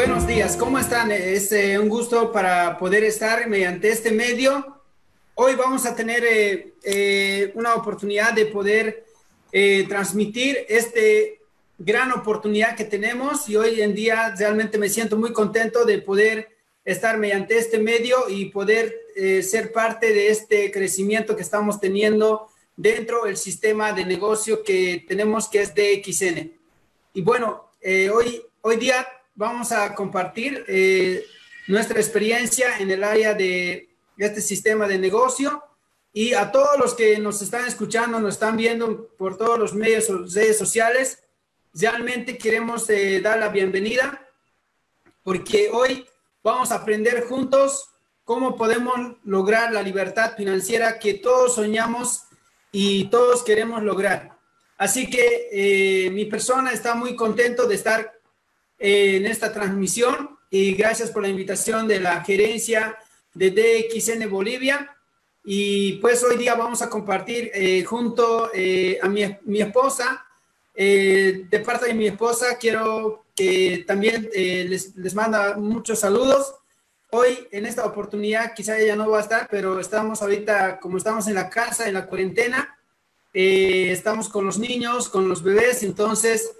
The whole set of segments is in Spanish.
Buenos días, ¿cómo están? Es eh, un gusto para poder estar mediante este medio. Hoy vamos a tener eh, eh, una oportunidad de poder transmitir este gran oportunidad que tenemos y hoy en día realmente me siento muy contento de poder estar mediante este medio y poder ser parte de este crecimiento que estamos teniendo dentro del sistema de negocio que tenemos que es DXN. Y bueno, hoy, hoy día vamos a compartir eh, nuestra experiencia en el área de este sistema de negocio y a todos los que nos están escuchando, nos están viendo por todos los medios, redes sociales, realmente queremos eh, dar la bienvenida porque hoy vamos a aprender juntos cómo podemos lograr la libertad financiera que todos soñamos y todos queremos lograr. Así que eh, mi persona está muy contento de estar en esta transmisión y gracias por la invitación de la gerencia de DXN Bolivia. Y pues hoy día vamos a compartir eh, junto eh, a mi, mi esposa, eh, de parte de mi esposa, quiero que también les, les manda muchos saludos. Hoy, en esta oportunidad, quizá ella no va a estar, pero estamos ahorita, como estamos en la casa, en la cuarentena, estamos con los niños, con los bebés, entonces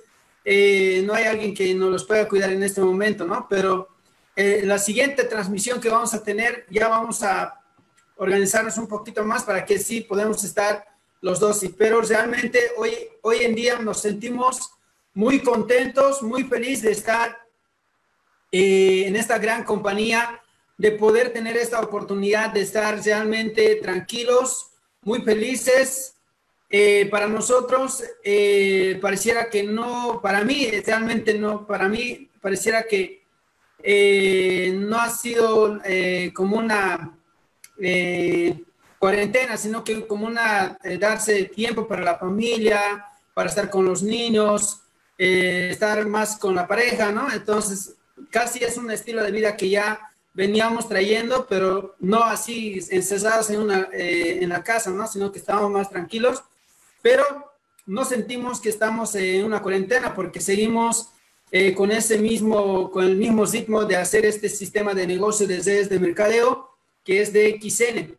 eh, no hay alguien que nos los pueda cuidar en este momento, ¿no? Pero eh, la siguiente transmisión que vamos a tener, ya vamos a organizarnos un poquito más para que sí podamos estar los dos. Pero realmente hoy, hoy en día nos sentimos muy contentos, muy felices de estar eh, en esta gran compañía, de poder tener esta oportunidad de estar realmente tranquilos, muy felices, eh, para nosotros eh, pareciera que no, para mí realmente no, para mí pareciera que eh, no ha sido como una cuarentena, sino que como una darse tiempo para la familia, para estar con los niños, estar más con la pareja, ¿no? Entonces, casi es un estilo de vida que ya veníamos trayendo, pero no así encesados en, una, en la casa, ¿no? Sino que estábamos más tranquilos pero no sentimos que estamos en una cuarentena porque seguimos eh, con ese mismo, con el mismo ritmo de hacer este sistema de negocio de redes de mercadeo que es de XN.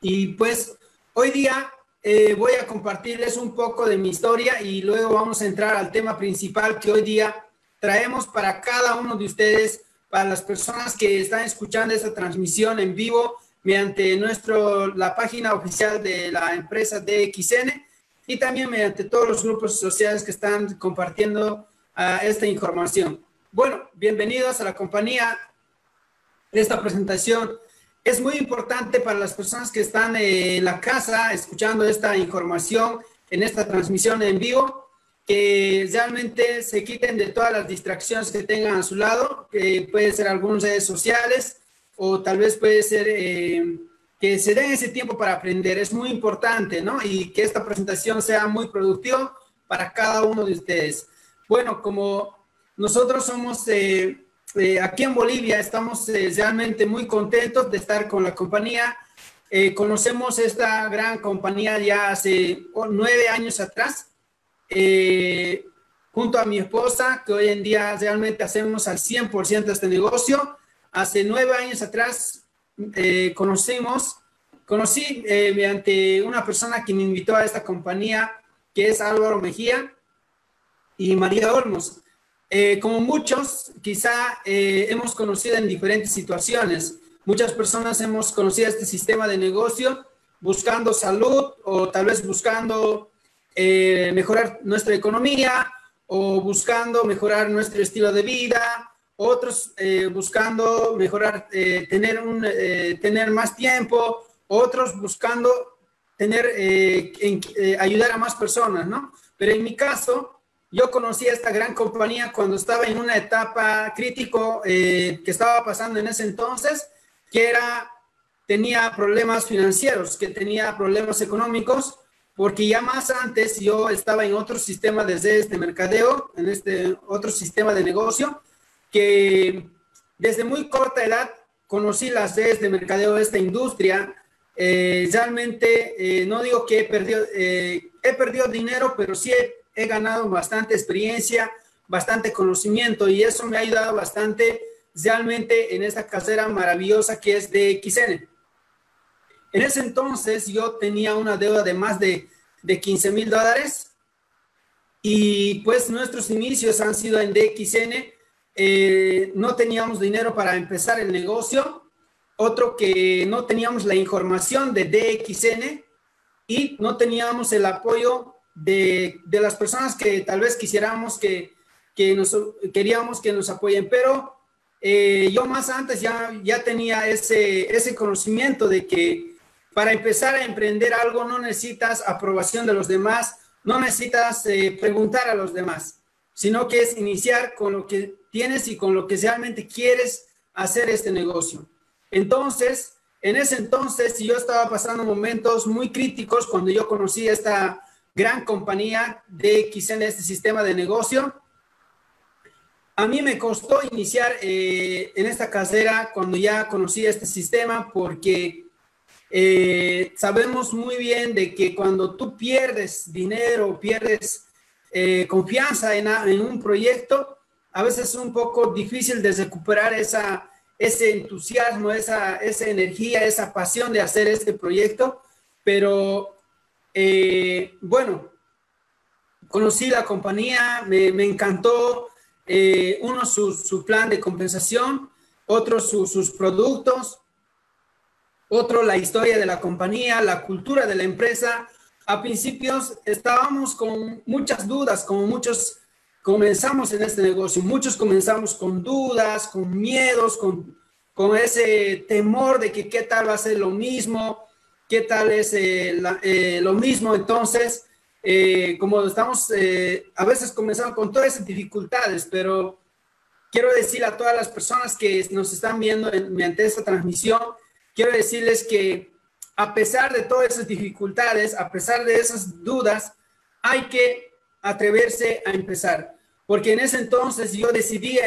Y pues hoy día eh, voy a compartirles un poco de mi historia y luego vamos a entrar al tema principal que hoy día traemos para cada uno de ustedes, para las personas que están escuchando esta transmisión en vivo mediante nuestro, la página oficial de la empresa DXN y también mediante todos los grupos sociales que están compartiendo uh, esta información. Bueno, bienvenidos a la compañía esta presentación. Es muy importante para las personas que están en la casa escuchando esta información en esta transmisión en vivo, que realmente se quiten de todas las distracciones que tengan a su lado, que puede ser algunas redes sociales, o tal vez puede ser eh, que se den ese tiempo para aprender, es muy importante, ¿no? Y que esta presentación sea muy productiva para cada uno de ustedes. Bueno, como nosotros somos eh, eh, aquí en Bolivia, estamos realmente muy contentos de estar con la compañía. conocemos esta gran compañía ya hace nueve años atrás, junto a mi esposa, que hoy en día realmente hacemos al 100% este negocio hace nueve años atrás eh, conocimos, conocí eh, mediante una persona que me invitó a esta compañía, que es Álvaro Mejía y María Olmos. Eh, como muchos, quizá hemos conocido en diferentes situaciones. Muchas personas hemos conocido este sistema de negocio buscando salud o tal vez buscando mejorar nuestra economía o buscando mejorar nuestro estilo de vida otros eh, buscando mejorar, eh, tener, un, eh, tener más tiempo, otros buscando tener, ayudar a más personas, ¿no? Pero en mi caso, yo conocí a esta gran compañía cuando estaba en una etapa crítico que estaba pasando en ese entonces, que era, tenía problemas financieros, que tenía problemas económicos, porque ya más antes yo estaba en otro sistema desde este mercadeo, en este otro sistema de negocio, que desde muy corta edad conocí las redes de mercadeo de esta industria. Eh, realmente, eh, no digo que he perdido, eh, he perdido dinero, pero sí he, ganado bastante experiencia, bastante conocimiento y eso me ha ayudado bastante realmente en esta casera maravillosa que es de XN. En ese entonces yo tenía una deuda de más de, de 15 mil dólares y pues nuestros inicios han sido en DXN. Eh, no teníamos dinero para empezar el negocio. Otro que no teníamos la información de DXN y no teníamos el apoyo de, de las personas que tal vez quisiéramos que, que nos, queríamos que nos apoyen. Pero eh, yo más antes ya, ya tenía ese, ese conocimiento de que para empezar a emprender algo no necesitas aprobación de los demás, no necesitas eh, preguntar a los demás, sino que es iniciar con lo que tienes y con lo que realmente quieres hacer este negocio. Entonces, en ese entonces yo estaba pasando momentos muy críticos cuando yo conocí esta gran compañía de XN, este sistema de negocio. A mí me costó iniciar eh, en esta casera cuando ya conocí este sistema porque eh, sabemos muy bien de que cuando tú pierdes dinero, pierdes eh, confianza en, en, un proyecto, a veces es un poco difícil de recuperar esa, ese entusiasmo, esa, esa energía, esa pasión de hacer este proyecto. Pero eh, bueno, conocí la compañía, me, me encantó. uno, su, su, plan de compensación, otro, su, sus productos otro, la historia de la compañía, la cultura de la empresa. A principios estábamos con muchas dudas, como muchos comenzamos en este negocio. Muchos comenzamos con dudas, con miedos, con, con ese temor de que qué tal va a ser lo mismo, qué tal es eh, eh, lo mismo. Entonces, eh, como estamos, a veces comenzamos con todas esas dificultades, pero quiero decir a todas las personas que nos están viendo mediante esta transmisión, quiero decirles que a pesar de todas esas dificultades, a pesar de esas dudas, hay que atreverse a empezar. Porque en ese entonces yo decidí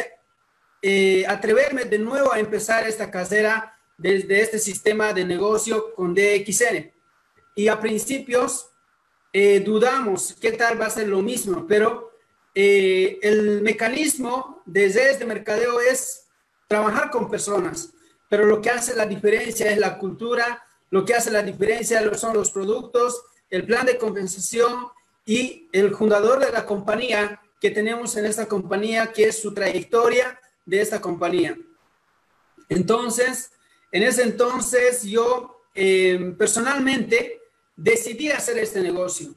eh, atreverme de nuevo a empezar esta casera desde este sistema de negocio con DXN. Y a principios eh, dudamos qué tal va a ser lo mismo, pero eh, el mecanismo desde este mercadeo es trabajar con personas pero lo que hace la diferencia es la cultura, lo que hace la diferencia son los productos, el plan de compensación y el fundador de la compañía que tenemos en esta compañía, que es su trayectoria de esta compañía. Entonces, en ese entonces yo eh, personalmente decidí hacer este negocio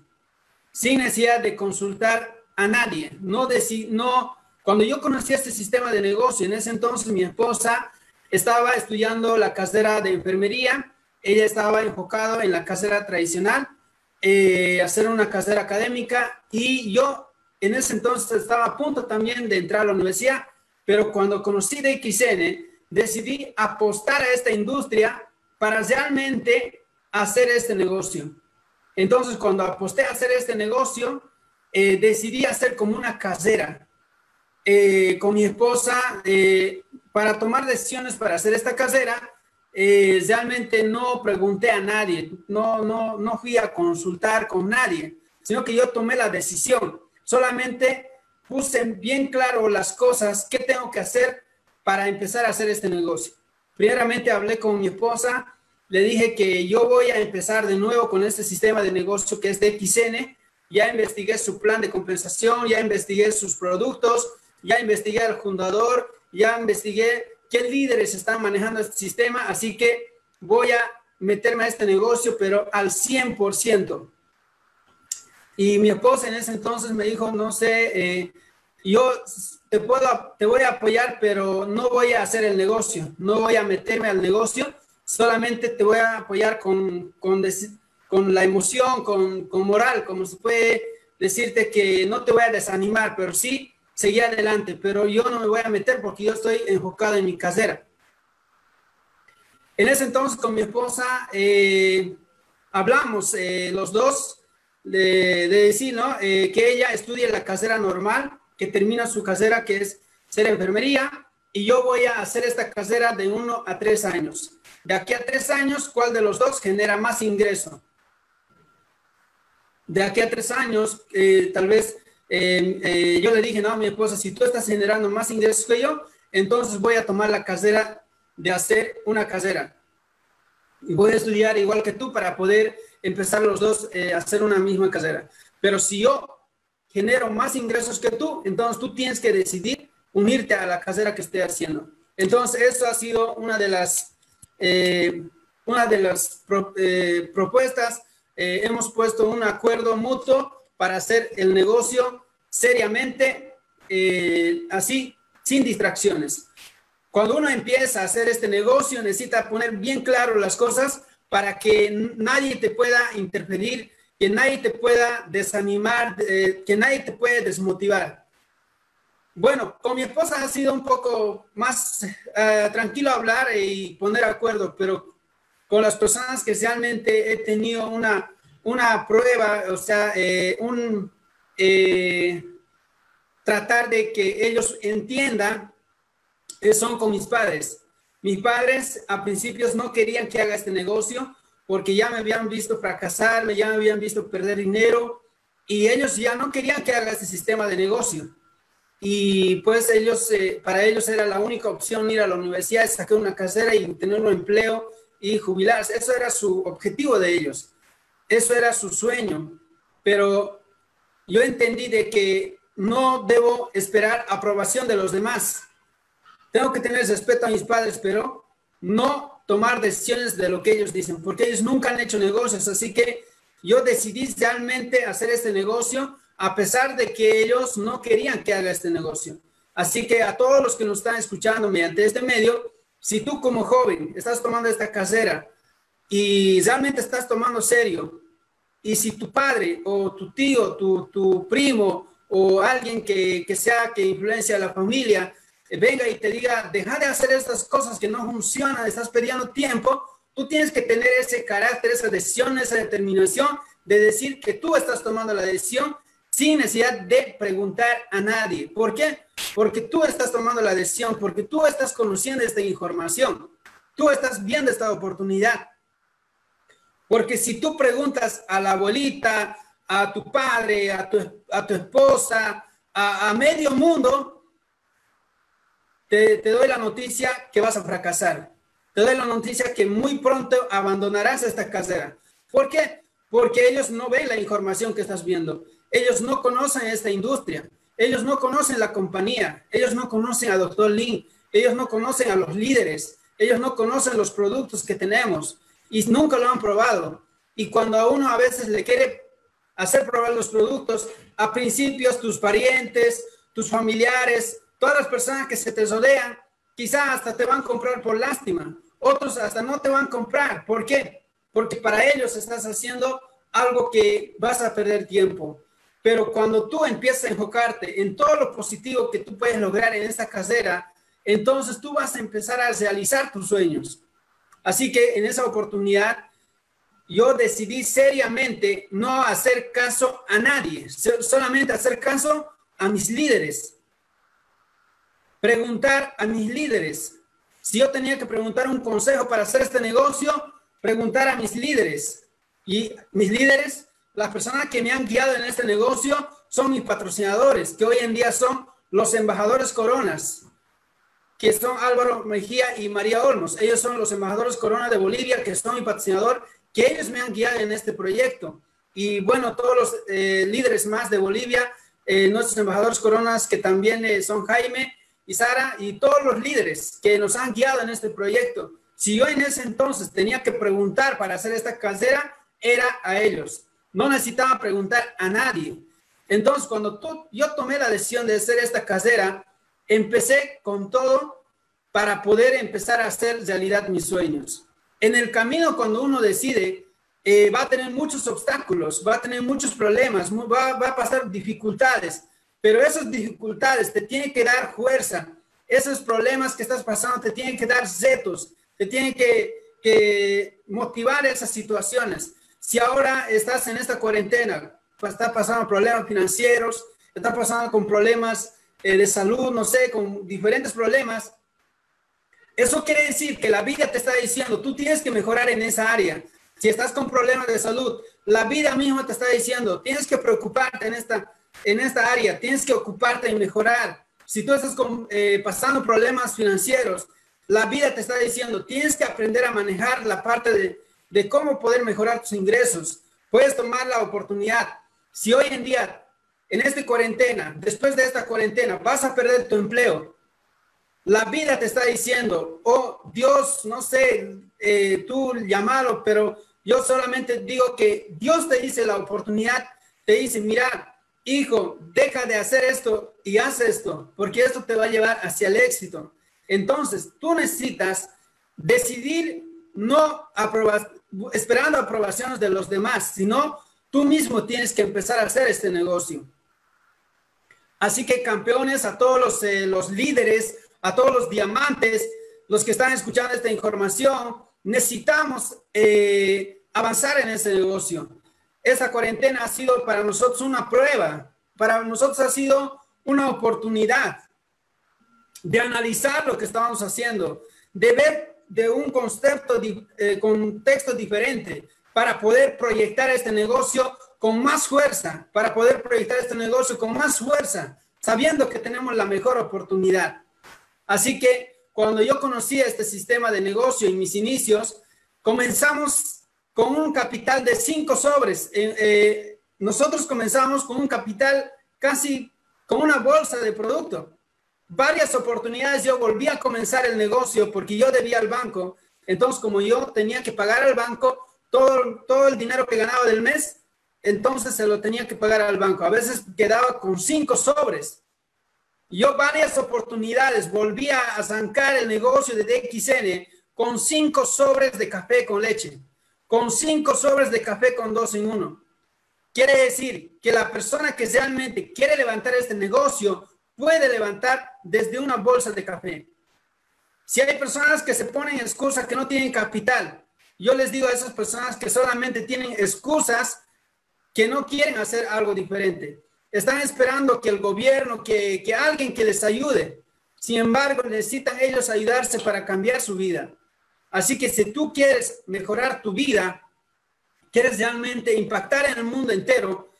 sin necesidad de consultar a nadie. No, no, cuando yo conocí este sistema de negocio, en ese entonces mi esposa estaba estudiando la carrera de enfermería, ella estaba enfocada en la carrera tradicional, eh, hacer una carrera académica y yo en ese entonces estaba a punto también de entrar a la universidad, pero cuando conocí de XN, decidí apostar a esta industria para realmente hacer este negocio. Entonces, cuando aposté a hacer este negocio, eh, decidí hacer como una casera. Eh, con mi esposa, eh, para tomar decisiones para hacer esta casera, realmente no pregunté a nadie, no, no, no fui a consultar con nadie, sino que yo tomé la decisión. Solamente puse bien claro las cosas, qué tengo que hacer para empezar a hacer este negocio. Primeramente hablé con mi esposa, le dije que yo voy a empezar de nuevo con este sistema de negocio que es de XN. Ya investigué su plan de compensación, ya investigué sus productos, ya investigué al fundador, ya investigué qué líderes están manejando este sistema, así que voy a meterme a este negocio, pero al 100%. Y mi esposa en ese entonces me dijo, no sé, eh, yo te, puedo, te voy a apoyar, pero no voy a hacer el negocio, no voy a meterme al negocio, solamente te voy a apoyar con, con, con la emoción, con, con moral, como se puede decirte que no te voy a desanimar, pero sí seguir adelante, pero yo no me voy a meter porque yo estoy enfocado en mi casera. En ese entonces con mi esposa eh, hablamos eh, los dos de, decir, ¿no? Eh, que ella estudie la casera normal, que termina su casera que es ser enfermería, y yo voy a hacer esta casera de uno a tres años. De aquí a tres años, ¿cuál de los dos genera más ingreso? De aquí a tres años, tal vez eh, yo le dije, no, mi esposa, si tú estás generando más ingresos que yo, entonces voy a tomar la casera de hacer una casera. Y voy a estudiar igual que tú para poder empezar los dos a hacer una misma casera. Pero si yo genero más ingresos que tú, entonces tú tienes que decidir unirte a la casera que esté haciendo. Entonces, eso ha sido una de las, eh, una de las eh, propuestas. Eh, hemos puesto un acuerdo mutuo para hacer el negocio seriamente, así, sin distracciones. Cuando uno empieza a hacer este negocio, necesita poner bien claro las cosas para que nadie te pueda interferir, que nadie te pueda desanimar, que nadie te pueda desmotivar. Bueno, con mi esposa ha sido un poco más uh, tranquilo hablar y poner acuerdo, pero con las personas que realmente he tenido una, una prueba, o sea, eh, un eh, tratar de que ellos entiendan, eh, son con mis padres. Mis padres a principios no querían que haga este negocio porque ya me habían visto fracasar, ya me habían visto perder dinero y ellos ya no querían que haga este sistema de negocio y pues ellos, eh, para ellos era la única opción ir a la universidad, sacar una casera y tener un empleo y jubilarse. Eso era su objetivo de ellos. Eso era su sueño. Pero yo entendí de que no debo esperar aprobación de los demás. Tengo que tener respeto a mis padres, pero no tomar decisiones de lo que ellos dicen, porque ellos nunca han hecho negocios. Así que yo decidí realmente hacer este negocio a pesar de que ellos no querían que haga este negocio. Así que a todos los que nos están escuchando mediante este medio, si tú como joven estás tomando esta casera y realmente estás tomando serio, y si tu padre o tu tío, tu, tu primo o alguien que, que, sea que influencia a la familia, venga y te diga, deja de hacer estas cosas que no funcionan, estás perdiendo tiempo, tú tienes que tener ese carácter, esa decisión, esa determinación de decir que tú estás tomando la decisión sin necesidad de preguntar a nadie. ¿Por qué? Porque tú estás tomando la decisión, porque tú estás conociendo esta información, tú estás viendo esta oportunidad. Porque si tú preguntas a la abuelita, a tu padre, a tu, a tu esposa, a medio mundo, te, doy la noticia que vas a fracasar. Te doy la noticia que muy pronto abandonarás esta casera. ¿Por qué? Porque ellos no ven la información que estás viendo. Ellos no conocen esta industria, ellos no conocen la compañía, ellos no conocen a Dr. Lin, ellos no conocen a los líderes, ellos no conocen los productos que tenemos y nunca lo han probado. Y cuando a uno a veces le quiere hacer probar los productos, a principios tus parientes, tus familiares, todas las personas que se te rodean, quizás hasta te van a comprar por lástima. Otros hasta no te van a comprar. ¿Por qué? Porque para ellos estás haciendo algo que vas a perder tiempo. Pero cuando tú empiezas a enfocarte en todo lo positivo que tú puedes lograr en esta carrera, entonces tú vas a empezar a realizar tus sueños. Así que en esa oportunidad, yo decidí seriamente no hacer caso a nadie, solamente hacer caso a mis líderes. Preguntar a mis líderes. Si yo tenía que preguntar un consejo para hacer este negocio, preguntar a mis líderes. Y mis líderes las personas que me han guiado en este negocio son mis patrocinadores, que hoy en día son los embajadores coronas, que son Álvaro Mejía y María Olmos. Ellos son los embajadores corona de Bolivia, que son mi patrocinador, que ellos me han guiado en este proyecto. Y bueno, todos los eh, líderes más de Bolivia, eh, nuestros embajadores coronas, que también eh, son Jaime y Sara, y todos los líderes que nos han guiado en este proyecto. Si yo en ese entonces tenía que preguntar para hacer esta casera, era a ellos. No necesitaba preguntar a nadie. Entonces, cuando yo tomé la decisión de hacer esta casera, empecé con todo para poder empezar a hacer realidad mis sueños. En el camino, cuando uno decide, eh, va a tener muchos obstáculos, va a tener muchos problemas, va, a pasar dificultades, pero esas dificultades te tienen que dar fuerza. Esos problemas que estás pasando te tienen que dar retos, te tienen que, motivar esas situaciones. Si ahora estás en esta cuarentena, pues está pasando problemas financieros, está pasando con problemas eh, de salud, no sé, con diferentes problemas, eso quiere decir que la vida te está diciendo, tú tienes que mejorar en esa área. Si estás con problemas de salud, la vida misma te está diciendo, tienes que preocuparte en esta, en esta área, tienes que ocuparte en mejorar. Si tú estás eh, pasando problemas financieros, la vida te está diciendo, tienes que aprender a manejar la parte de, de cómo poder mejorar tus ingresos. Puedes tomar la oportunidad. Si hoy en día, en esta cuarentena, después de esta cuarentena, vas a perder tu empleo, la vida te está diciendo, oh Dios, no sé, eh, tú llamalo, pero yo solamente digo que Dios te dice la oportunidad, te dice, mira, hijo, deja de hacer esto y haz esto, porque esto te va a llevar hacia el éxito. Entonces, tú necesitas decidir no esperando aprobaciones de los demás, sino tú mismo tienes que empezar a hacer este negocio. Así que campeones, a todos los, eh, líderes, a todos los diamantes, los que están escuchando esta información, necesitamos eh, avanzar en ese negocio. Esa cuarentena ha sido para nosotros una prueba, para nosotros ha sido una oportunidad de analizar lo que estábamos haciendo, de ver de un concepto, eh, contexto diferente para poder proyectar este negocio con más fuerza, para poder proyectar este negocio con más fuerza, sabiendo que tenemos la mejor oportunidad. Así que cuando yo conocí este sistema de negocio en mis inicios, comenzamos con un capital de cinco sobres. Eh, nosotros comenzamos con un capital casi como una bolsa de producto. Varias oportunidades yo volví a comenzar el negocio porque yo debía al banco. Entonces, como yo tenía que pagar al banco todo, todo el dinero que ganaba del mes, entonces se lo tenía que pagar al banco. A veces quedaba con cinco sobres. Yo varias oportunidades volví a zancar el negocio de DXN con cinco sobres de café con leche, con cinco sobres de café con dos en uno. Quiere decir que la persona que realmente quiere levantar este negocio puede levantar desde una bolsa de café. Si hay personas que se ponen excusas que no tienen capital, yo les digo a esas personas que solamente tienen excusas que no quieren hacer algo diferente. Están esperando que el gobierno, que, que alguien que les ayude. Sin embargo, necesitan ellos ayudarse para cambiar su vida. Así que si tú quieres mejorar tu vida, quieres realmente impactar en el mundo entero,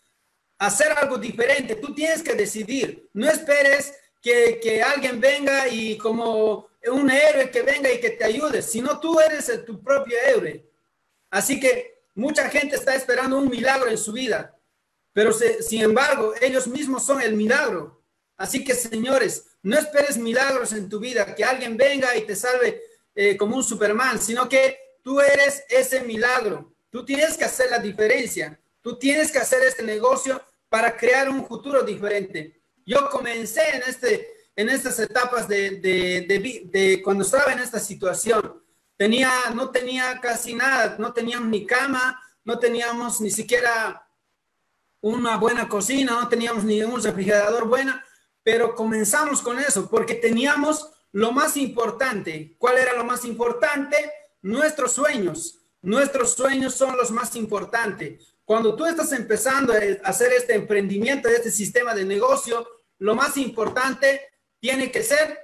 hacer algo diferente, tú tienes que decidir. No esperes que, que alguien venga y como un héroe que venga y que te ayude, sino tú eres tu propio héroe. Así que mucha gente está esperando un milagro en su vida, pero sin embargo, ellos mismos son el milagro. Así que, señores, no esperes milagros en tu vida, que alguien venga y te salve eh, como un Superman, sino que tú eres ese milagro. Tú tienes que hacer la diferencia. Tú tienes que hacer este negocio para crear un futuro diferente. Yo comencé en, este, en estas etapas de, de, de, cuando estaba en esta situación. Tenía, no tenía casi nada, no teníamos ni cama, no teníamos ni siquiera una buena cocina, no teníamos ni un refrigerador buena, pero comenzamos con eso porque teníamos lo más importante. ¿Cuál era lo más importante? Nuestros sueños. Nuestros sueños son los más importantes. Cuando tú estás empezando a hacer este emprendimiento, este sistema de negocio, lo más importante tiene que ser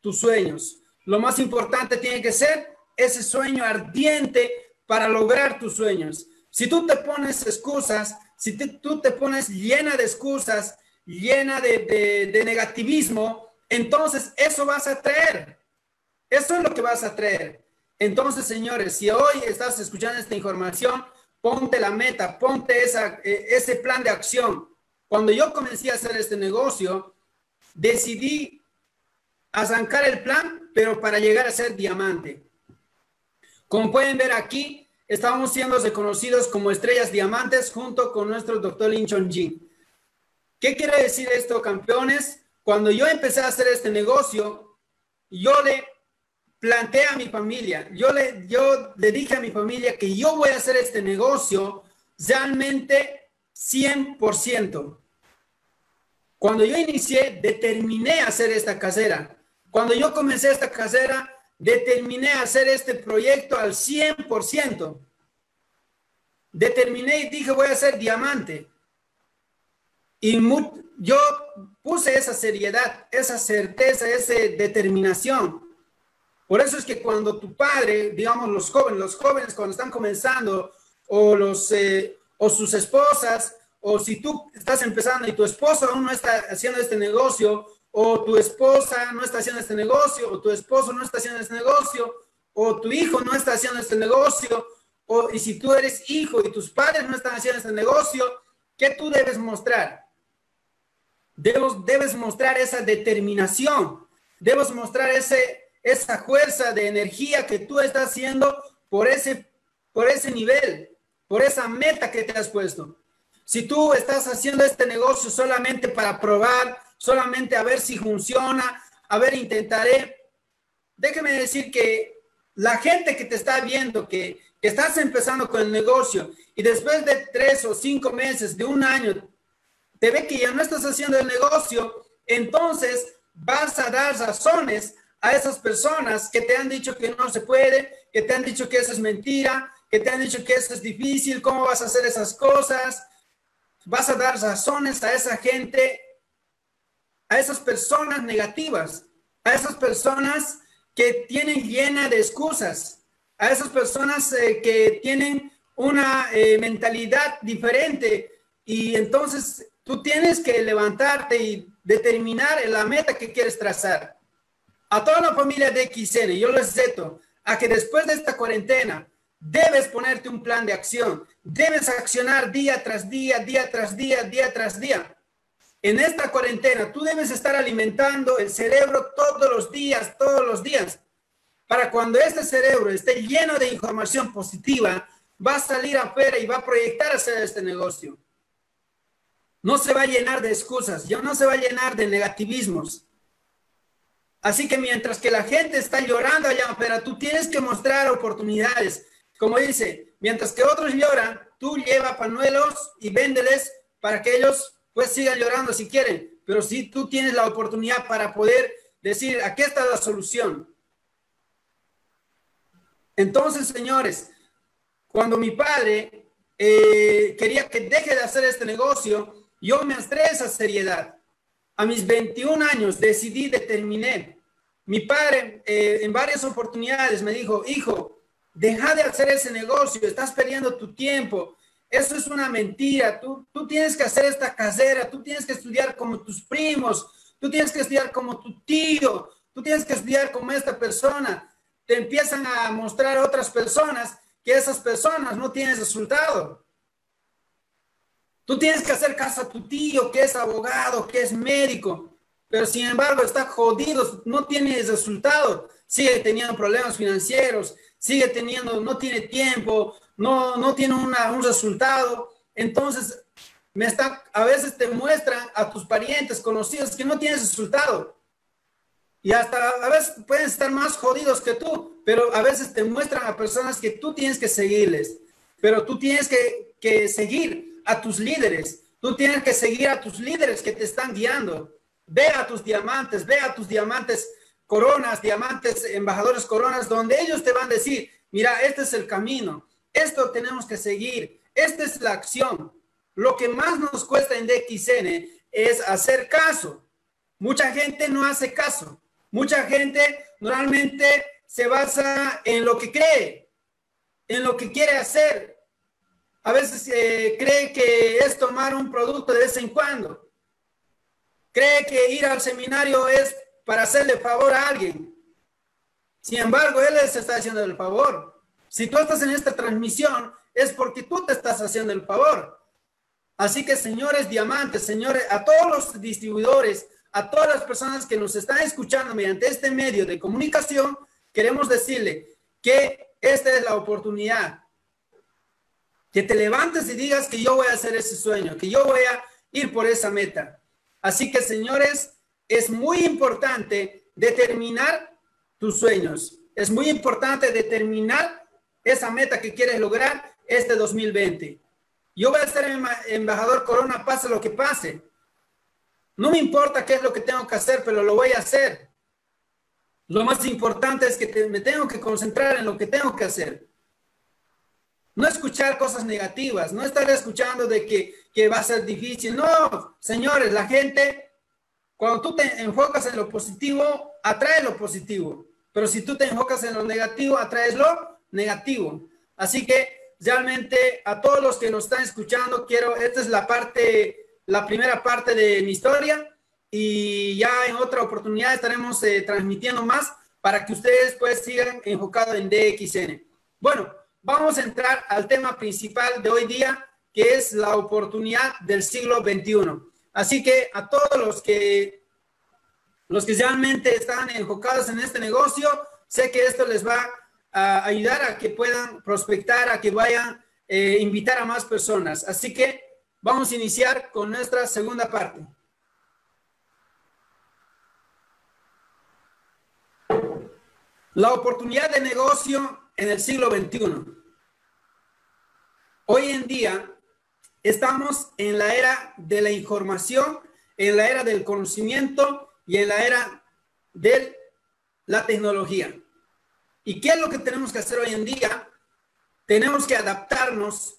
tus sueños. Lo más importante tiene que ser ese sueño ardiente para lograr tus sueños. Si tú te pones excusas, si tú te pones llena de excusas, llena de, de negativismo, entonces eso vas a traer. Eso es lo que vas a traer. Entonces, señores, si hoy estás escuchando esta información, ponte la meta, ponte eh, ese plan de acción. Cuando yo comencé a hacer este negocio, decidí arrancar el plan, pero para llegar a ser diamante. Como pueden ver aquí, estamos siendo reconocidos como estrellas diamantes junto con nuestro doctor Lin Chong Jin. ¿Qué quiere decir esto, campeones? Cuando yo empecé a hacer este negocio, yo le planteé a mi familia, yo le, yo le dije a mi familia que yo voy a hacer este negocio realmente 100%. Cuando yo inicié, determiné hacer esta casera. Cuando yo comencé esta casera, determiné hacer este proyecto al 100%. Determiné y dije, voy a hacer diamante. Y yo puse esa seriedad, esa certeza, esa determinación. Por eso es que cuando tu padre, digamos los jóvenes, los jóvenes cuando están comenzando, o, los, eh, o sus esposas, o si tú estás empezando y tu esposo aún no está haciendo este negocio, o tu esposa no está haciendo este negocio, o tu esposo no está haciendo este negocio, o tu hijo no está haciendo este negocio, o y si tú eres hijo y tus padres no están haciendo este negocio, ¿qué tú debes mostrar? Debes, mostrar esa determinación, debes mostrar ese, esa fuerza de energía que tú estás haciendo por ese, por ese nivel, por esa meta que te has puesto. Si tú estás haciendo este negocio solamente para probar, solamente a ver si funciona, a ver, intentaré, déjeme decir que la gente que te está viendo, que, que estás empezando con el negocio y después de tres o cinco meses, de un año, te ve que ya no estás haciendo el negocio, entonces vas a dar razones a esas personas que te han dicho que no se puede, que te han dicho que eso es mentira, que te han dicho que eso es difícil, cómo vas a hacer esas cosas. Vas a dar razones a esa gente, a esas personas negativas, a esas personas que tienen llena de excusas, a esas personas eh, que tienen una eh, mentalidad diferente y entonces tú tienes que levantarte y determinar la meta que quieres trazar. A toda la familia de XN, yo les reto a que después de esta cuarentena debes ponerte un plan de acción, debes accionar día tras día, día tras día, día tras día. En esta cuarentena, tú debes estar alimentando el cerebro todos los días, todos los días, para cuando este cerebro esté lleno de información positiva, va a salir afuera y va a proyectar hacer este negocio. No se va a llenar de excusas, ya no se va a llenar de negativismos. Así que mientras que la gente está llorando allá afuera, tú tienes que mostrar oportunidades. Como dice, mientras que otros lloran, tú lleva panuelos y véndeles para que ellos pues sigan llorando si quieren. Pero si tú tienes la oportunidad para poder decir, aquí está la solución. Entonces, señores, cuando mi padre eh, quería que deje de hacer este negocio, yo me mostré esa seriedad. A mis 21 años decidí, determiné. Mi padre eh, en varias oportunidades me dijo, hijo, deja de hacer ese negocio, estás perdiendo tu tiempo. Eso es una mentira. Tú, tú tienes que hacer esta casera, tú tienes que estudiar como tus primos, tú tienes que estudiar como tu tío, tú tienes que estudiar como esta persona te empiezan a mostrar otras personas que esas personas no tienen resultado. Tú tienes que hacer caso a tu tío que es abogado, que es médico, pero sin embargo está jodido, no tiene resultado, sigue teniendo problemas financieros, sigue teniendo, no tiene tiempo, no, no tiene un resultado. Entonces, me está, a veces te muestran a tus parientes, conocidos, que no tienes resultado. Y hasta a veces pueden estar más jodidos que tú, pero a veces te muestran a personas que tú tienes que seguirles. Pero tú tienes que, que seguir a tus líderes. Tú tienes que seguir a tus líderes que te están guiando. Ve a tus diamantes, ve a tus diamantes coronas, diamantes, embajadores coronas, donde ellos te van a decir, mira, este es el camino, esto tenemos que seguir, esta es la acción. Lo que más nos cuesta en DXN es hacer caso. Mucha gente no hace caso. Mucha gente normalmente se basa en lo que cree, en lo que quiere hacer. A veces eh, cree que es tomar un producto de vez en cuando. Cree que ir al seminario es para hacerle favor a alguien. Sin embargo, él se está haciendo el favor. Si tú estás en esta transmisión, es porque tú te estás haciendo el favor. Así que, señores diamantes, señores, a todos los distribuidores, a todas las personas que nos están escuchando mediante este medio de comunicación, queremos decirle que esta es la oportunidad. Que te levantes y digas que yo voy a hacer ese sueño, que yo voy a ir por esa meta. Así que, señores, es muy importante determinar tus sueños. Es muy importante determinar esa meta que quieres lograr este 2020. Yo voy a ser embajador Corona, pase lo que pase. No me importa qué es lo que tengo que hacer, pero lo voy a hacer. Lo más importante es que me tengo que concentrar en lo que tengo que hacer. No escuchar cosas negativas, no estar escuchando de que, que va a ser difícil. No, señores, la gente, cuando tú te enfocas en lo positivo, atrae lo positivo. Pero si tú te enfocas en lo negativo, atraes lo negativo. Así que realmente a todos los que nos están escuchando, quiero, esta es la parte, la primera parte de mi historia y ya en otra oportunidad estaremos eh, transmitiendo más para que ustedes pues sigan enfocados en DXN. Bueno, vamos a entrar al tema principal de hoy día, que es la oportunidad del siglo XXI. Así que a todos los que, los que realmente están enfocados en este negocio, sé que esto les va a ayudar a que puedan prospectar, a que vayan a eh, invitar a más personas. Así que vamos a iniciar con nuestra segunda parte. La oportunidad de negocio en el siglo XXI. Hoy en día estamos en la era de la información, en la era del conocimiento y en la era de la tecnología. ¿Y qué es lo que tenemos que hacer hoy en día? Tenemos que adaptarnos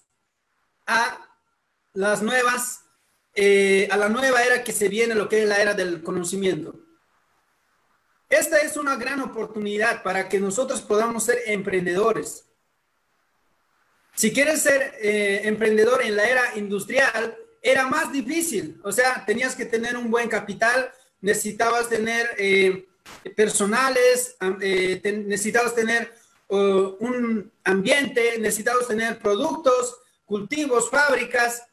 a las nuevas, eh, a la nueva era que se viene, lo que es la era del conocimiento. Esta es una gran oportunidad para que nosotros podamos ser emprendedores. Si quieres ser eh, emprendedor en la era industrial, era más difícil. O sea, tenías que tener un buen capital, necesitabas tener eh, personales, eh, necesitamos tener un ambiente, necesitamos tener productos, cultivos, fábricas.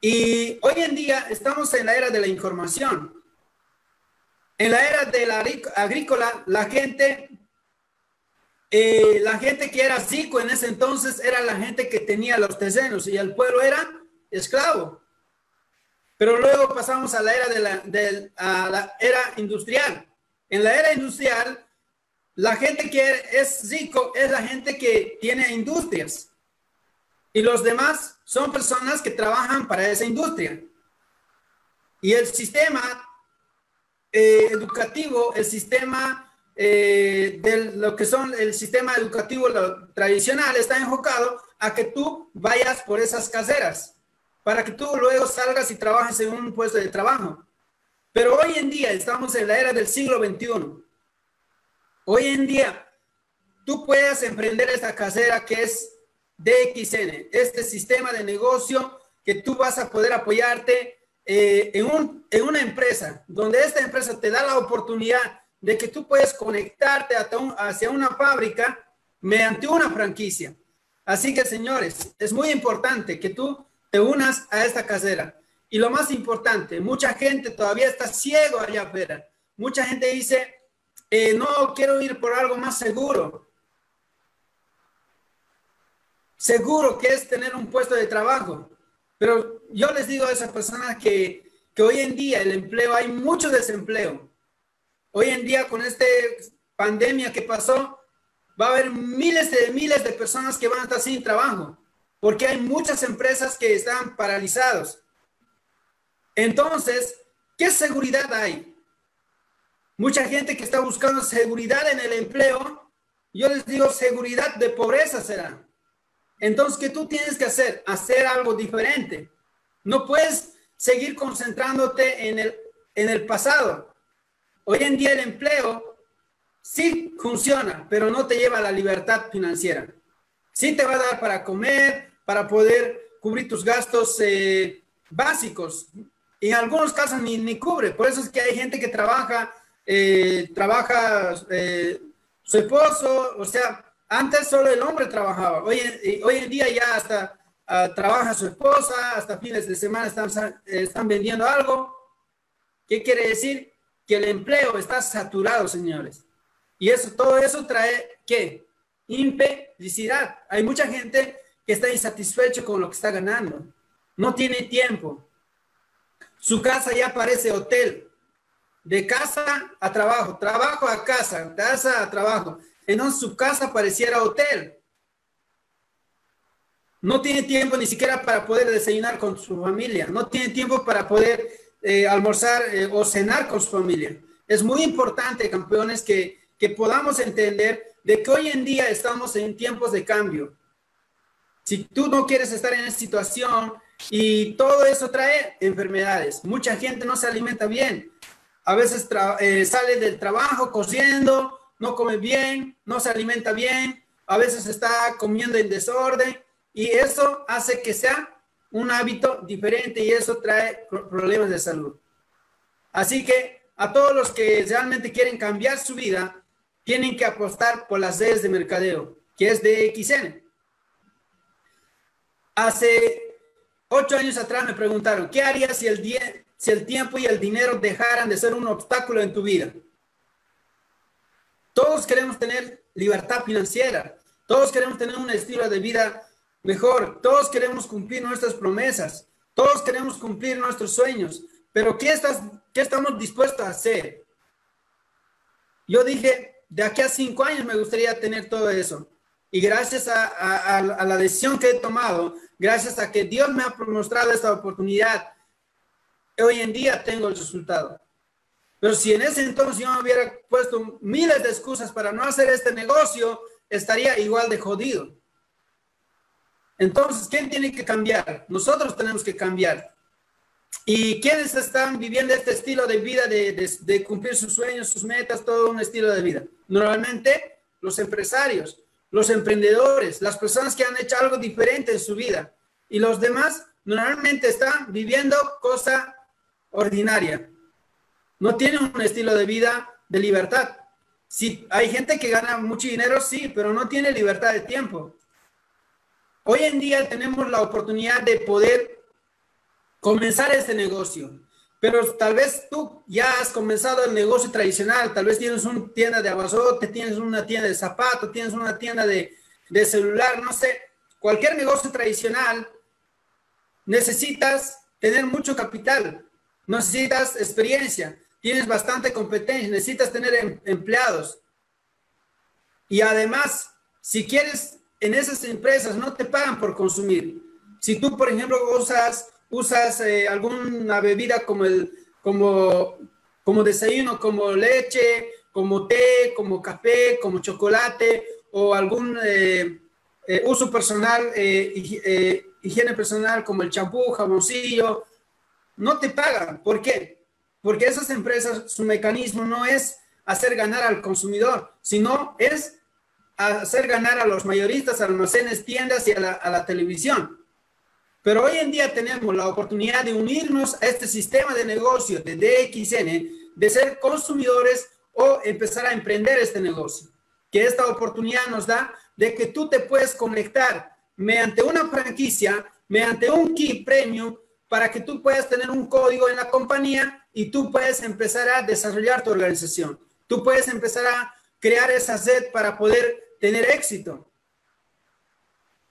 Y hoy en día estamos en la era de la información. En la era de la agrícola, la gente, eh, la gente que era rico en ese entonces era la gente que tenía los terrenos y el pueblo era esclavo. Pero luego pasamos a la era, la, la era industrial. En la era industrial, la gente que es rico es la gente que tiene industrias. Y los demás son personas que trabajan para esa industria. Y el sistema eh, educativo, el sistema eh, de lo que son el sistema educativo tradicional está enfocado a que tú vayas por esas caseras para que tú luego salgas y trabajes en un puesto de trabajo. Pero hoy en día estamos en la era del siglo XXI. Hoy en día tú puedes emprender esta casera que es DXN, este sistema de negocio que tú vas a poder apoyarte eh, en, un, en una empresa, donde esta empresa te da la oportunidad de que tú puedes conectarte hacia una fábrica mediante una franquicia. Así que, señores, es muy importante que tú te unas a esta casera. Y lo más importante, mucha gente todavía está ciego allá afuera. Mucha gente dice, eh, no, quiero ir por algo más seguro. Seguro que es tener un puesto de trabajo. Pero yo les digo a esas personas que, que hoy en día el empleo, hay mucho desempleo. Hoy en día con esta pandemia que pasó, va a haber miles de miles de personas que van a estar sin trabajo porque hay muchas empresas que están paralizados. Entonces, ¿qué seguridad hay? Mucha gente que está buscando seguridad en el empleo, yo les digo, seguridad de pobreza será. Entonces, ¿qué tú tienes que hacer? Hacer algo diferente. No puedes seguir concentrándote en el, en el pasado. Hoy en día el empleo sí funciona, pero no te lleva a la libertad financiera. Sí te va a dar para comer, para poder cubrir tus gastos eh, básicos. En algunos casos ni, ni, cubre. Por eso es que hay gente que trabaja, eh, trabaja eh, su esposo, o sea, antes solo el hombre trabajaba. Hoy, en día ya hasta uh, trabaja su esposa, hasta fines de semana están, están vendiendo algo. ¿Qué quiere decir? Que el empleo está saturado, señores. Y eso, todo eso trae, ¿qué? Infelicidad. Hay mucha gente que está insatisfecho con lo que está ganando. No tiene tiempo. Su casa ya parece hotel. De casa a trabajo, trabajo a casa, casa a trabajo. Entonces su casa pareciera hotel. No tiene tiempo ni siquiera para poder desayunar con su familia. No tiene tiempo para poder eh, almorzar eh, o cenar con su familia. Es muy importante, campeones, que, que podamos entender de que hoy en día estamos en tiempos de cambio. Si tú no quieres estar en esa situación y todo eso trae enfermedades, mucha gente no se alimenta bien. A veces eh, sale del trabajo cosiendo, no come bien, no se alimenta bien a veces está comiendo en desorden y eso hace que sea un hábito diferente y eso trae problemas de salud. Así que a todos los que realmente quieren cambiar su vida, tienen que apostar por las redes de mercadeo, que es de XN. Hace ocho años atrás me preguntaron, ¿qué harías si el, si el tiempo y el dinero dejaran de ser un obstáculo en tu vida? Todos queremos tener libertad financiera, todos queremos tener un estilo de vida mejor, todos queremos cumplir nuestras promesas, todos queremos cumplir nuestros sueños, pero ¿qué, estás, qué estamos dispuestos a hacer? Yo dije, de aquí a cinco años me gustaría tener todo eso. Y gracias a, a, la decisión que he tomado, gracias a que Dios me ha mostrado esta oportunidad, hoy en día tengo el resultado. Pero si en ese entonces yo me hubiera puesto miles de excusas para no hacer este negocio, estaría igual de jodido. Entonces, ¿quién tiene que cambiar? Nosotros tenemos que cambiar. ¿Y quiénes están viviendo este estilo de vida de, de, cumplir sus sueños, sus metas, todo un estilo de vida? Normalmente los empresarios, los emprendedores, las personas que han hecho algo diferente en su vida. Y los demás normalmente están viviendo cosa ordinaria. No tienen un estilo de vida de libertad. Sí, hay gente que gana mucho dinero, sí, pero no tiene libertad de tiempo. Hoy en día tenemos la oportunidad de poder comenzar este negocio, pero tal vez tú ya has comenzado el negocio tradicional, tal vez tienes una tienda de abazote, tienes una tienda de zapatos, tienes una tienda de, de celular, no sé, cualquier negocio tradicional, necesitas tener mucho capital, necesitas experiencia, tienes bastante competencia, necesitas tener em, empleados. Y además, si quieres en esas empresas no te pagan por consumir. Si tú, por ejemplo, usas, usas eh, alguna bebida como, el, como, como desayuno, como leche, como té, como café, como chocolate o algún eh, eh, uso personal, higiene personal como el champú, jaboncillo, no te pagan. ¿Por qué? Porque esas empresas, su mecanismo no es hacer ganar al consumidor, sino es hacer ganar a los mayoristas, almacenes, tiendas y a la, televisión. Pero hoy en día tenemos la oportunidad de unirnos a este sistema de negocio de DXN, de ser consumidores o empezar a emprender este negocio. Que esta oportunidad nos da de que tú te puedes conectar mediante una franquicia, mediante un key premium, para que tú puedas tener un código en la compañía y tú puedes empezar a desarrollar tu organización. Tú puedes empezar a crear esa sed para poder tener éxito.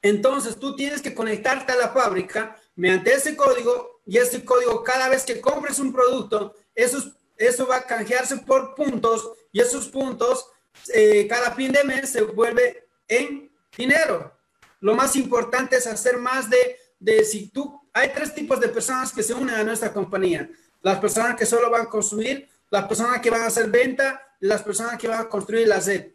Entonces tú tienes que conectarte a la fábrica mediante ese código y ese código cada vez que compres un producto, eso, eso va a canjearse por puntos y esos puntos eh, cada fin de mes se vuelve en dinero. Lo más importante es hacer más de, de si tú, hay tres tipos de personas que se unen a nuestra compañía. Las personas que solo van a consumir, las personas que van a hacer venta las personas que van a construir la sed.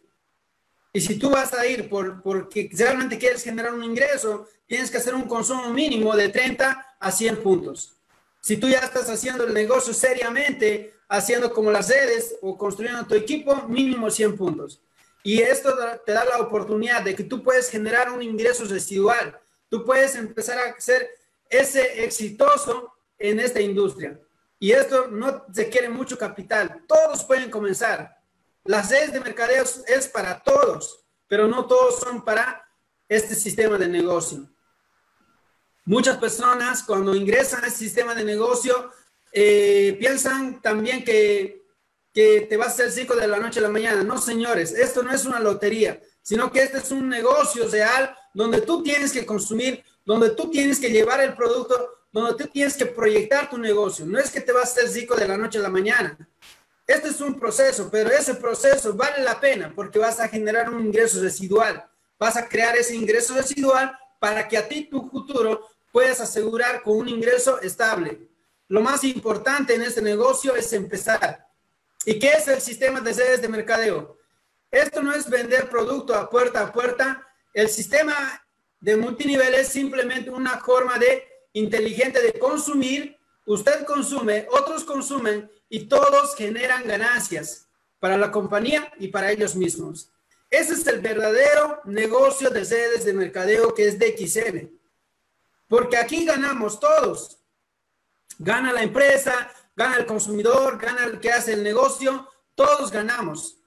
Y si tú vas a ir por, porque realmente quieres generar un ingreso, tienes que hacer un consumo mínimo de 30 a 100 puntos. Si tú ya estás haciendo el negocio seriamente, haciendo como las redes o construyendo tu equipo, mínimo 100 puntos. Y esto te da la oportunidad de que tú puedes generar un ingreso residual. Tú puedes empezar a ser ese exitoso en esta industria. Y esto no se quiere mucho capital. Todos pueden comenzar. Las redes de mercadeo es para todos, pero no todos son para este sistema de negocio. Muchas personas cuando ingresan a este sistema de negocio eh, piensan también que, que te vas a hacer rico de la noche a la mañana. No, señores, esto no es una lotería, sino que este es un negocio real donde tú tienes que consumir, donde tú tienes que llevar el producto, donde tú tienes que proyectar tu negocio. No es que te vas a hacer rico de la noche a la mañana. Este es un proceso, pero ese proceso vale la pena porque vas a generar un ingreso residual. Vas a crear ese ingreso residual para que a ti tu futuro puedas asegurar con un ingreso estable. Lo más importante en este negocio es empezar. ¿Y qué es el sistema de redes de mercadeo? Esto no es vender producto a puerta a puerta. El sistema de multinivel es simplemente una forma de inteligente de consumir. Usted consume, otros consumen y todos generan ganancias para la compañía y para ellos mismos. Ese es el verdadero negocio de sedes de mercadeo que es DXN. Porque aquí ganamos todos. Gana la empresa, gana el consumidor, gana el que hace el negocio, todos ganamos.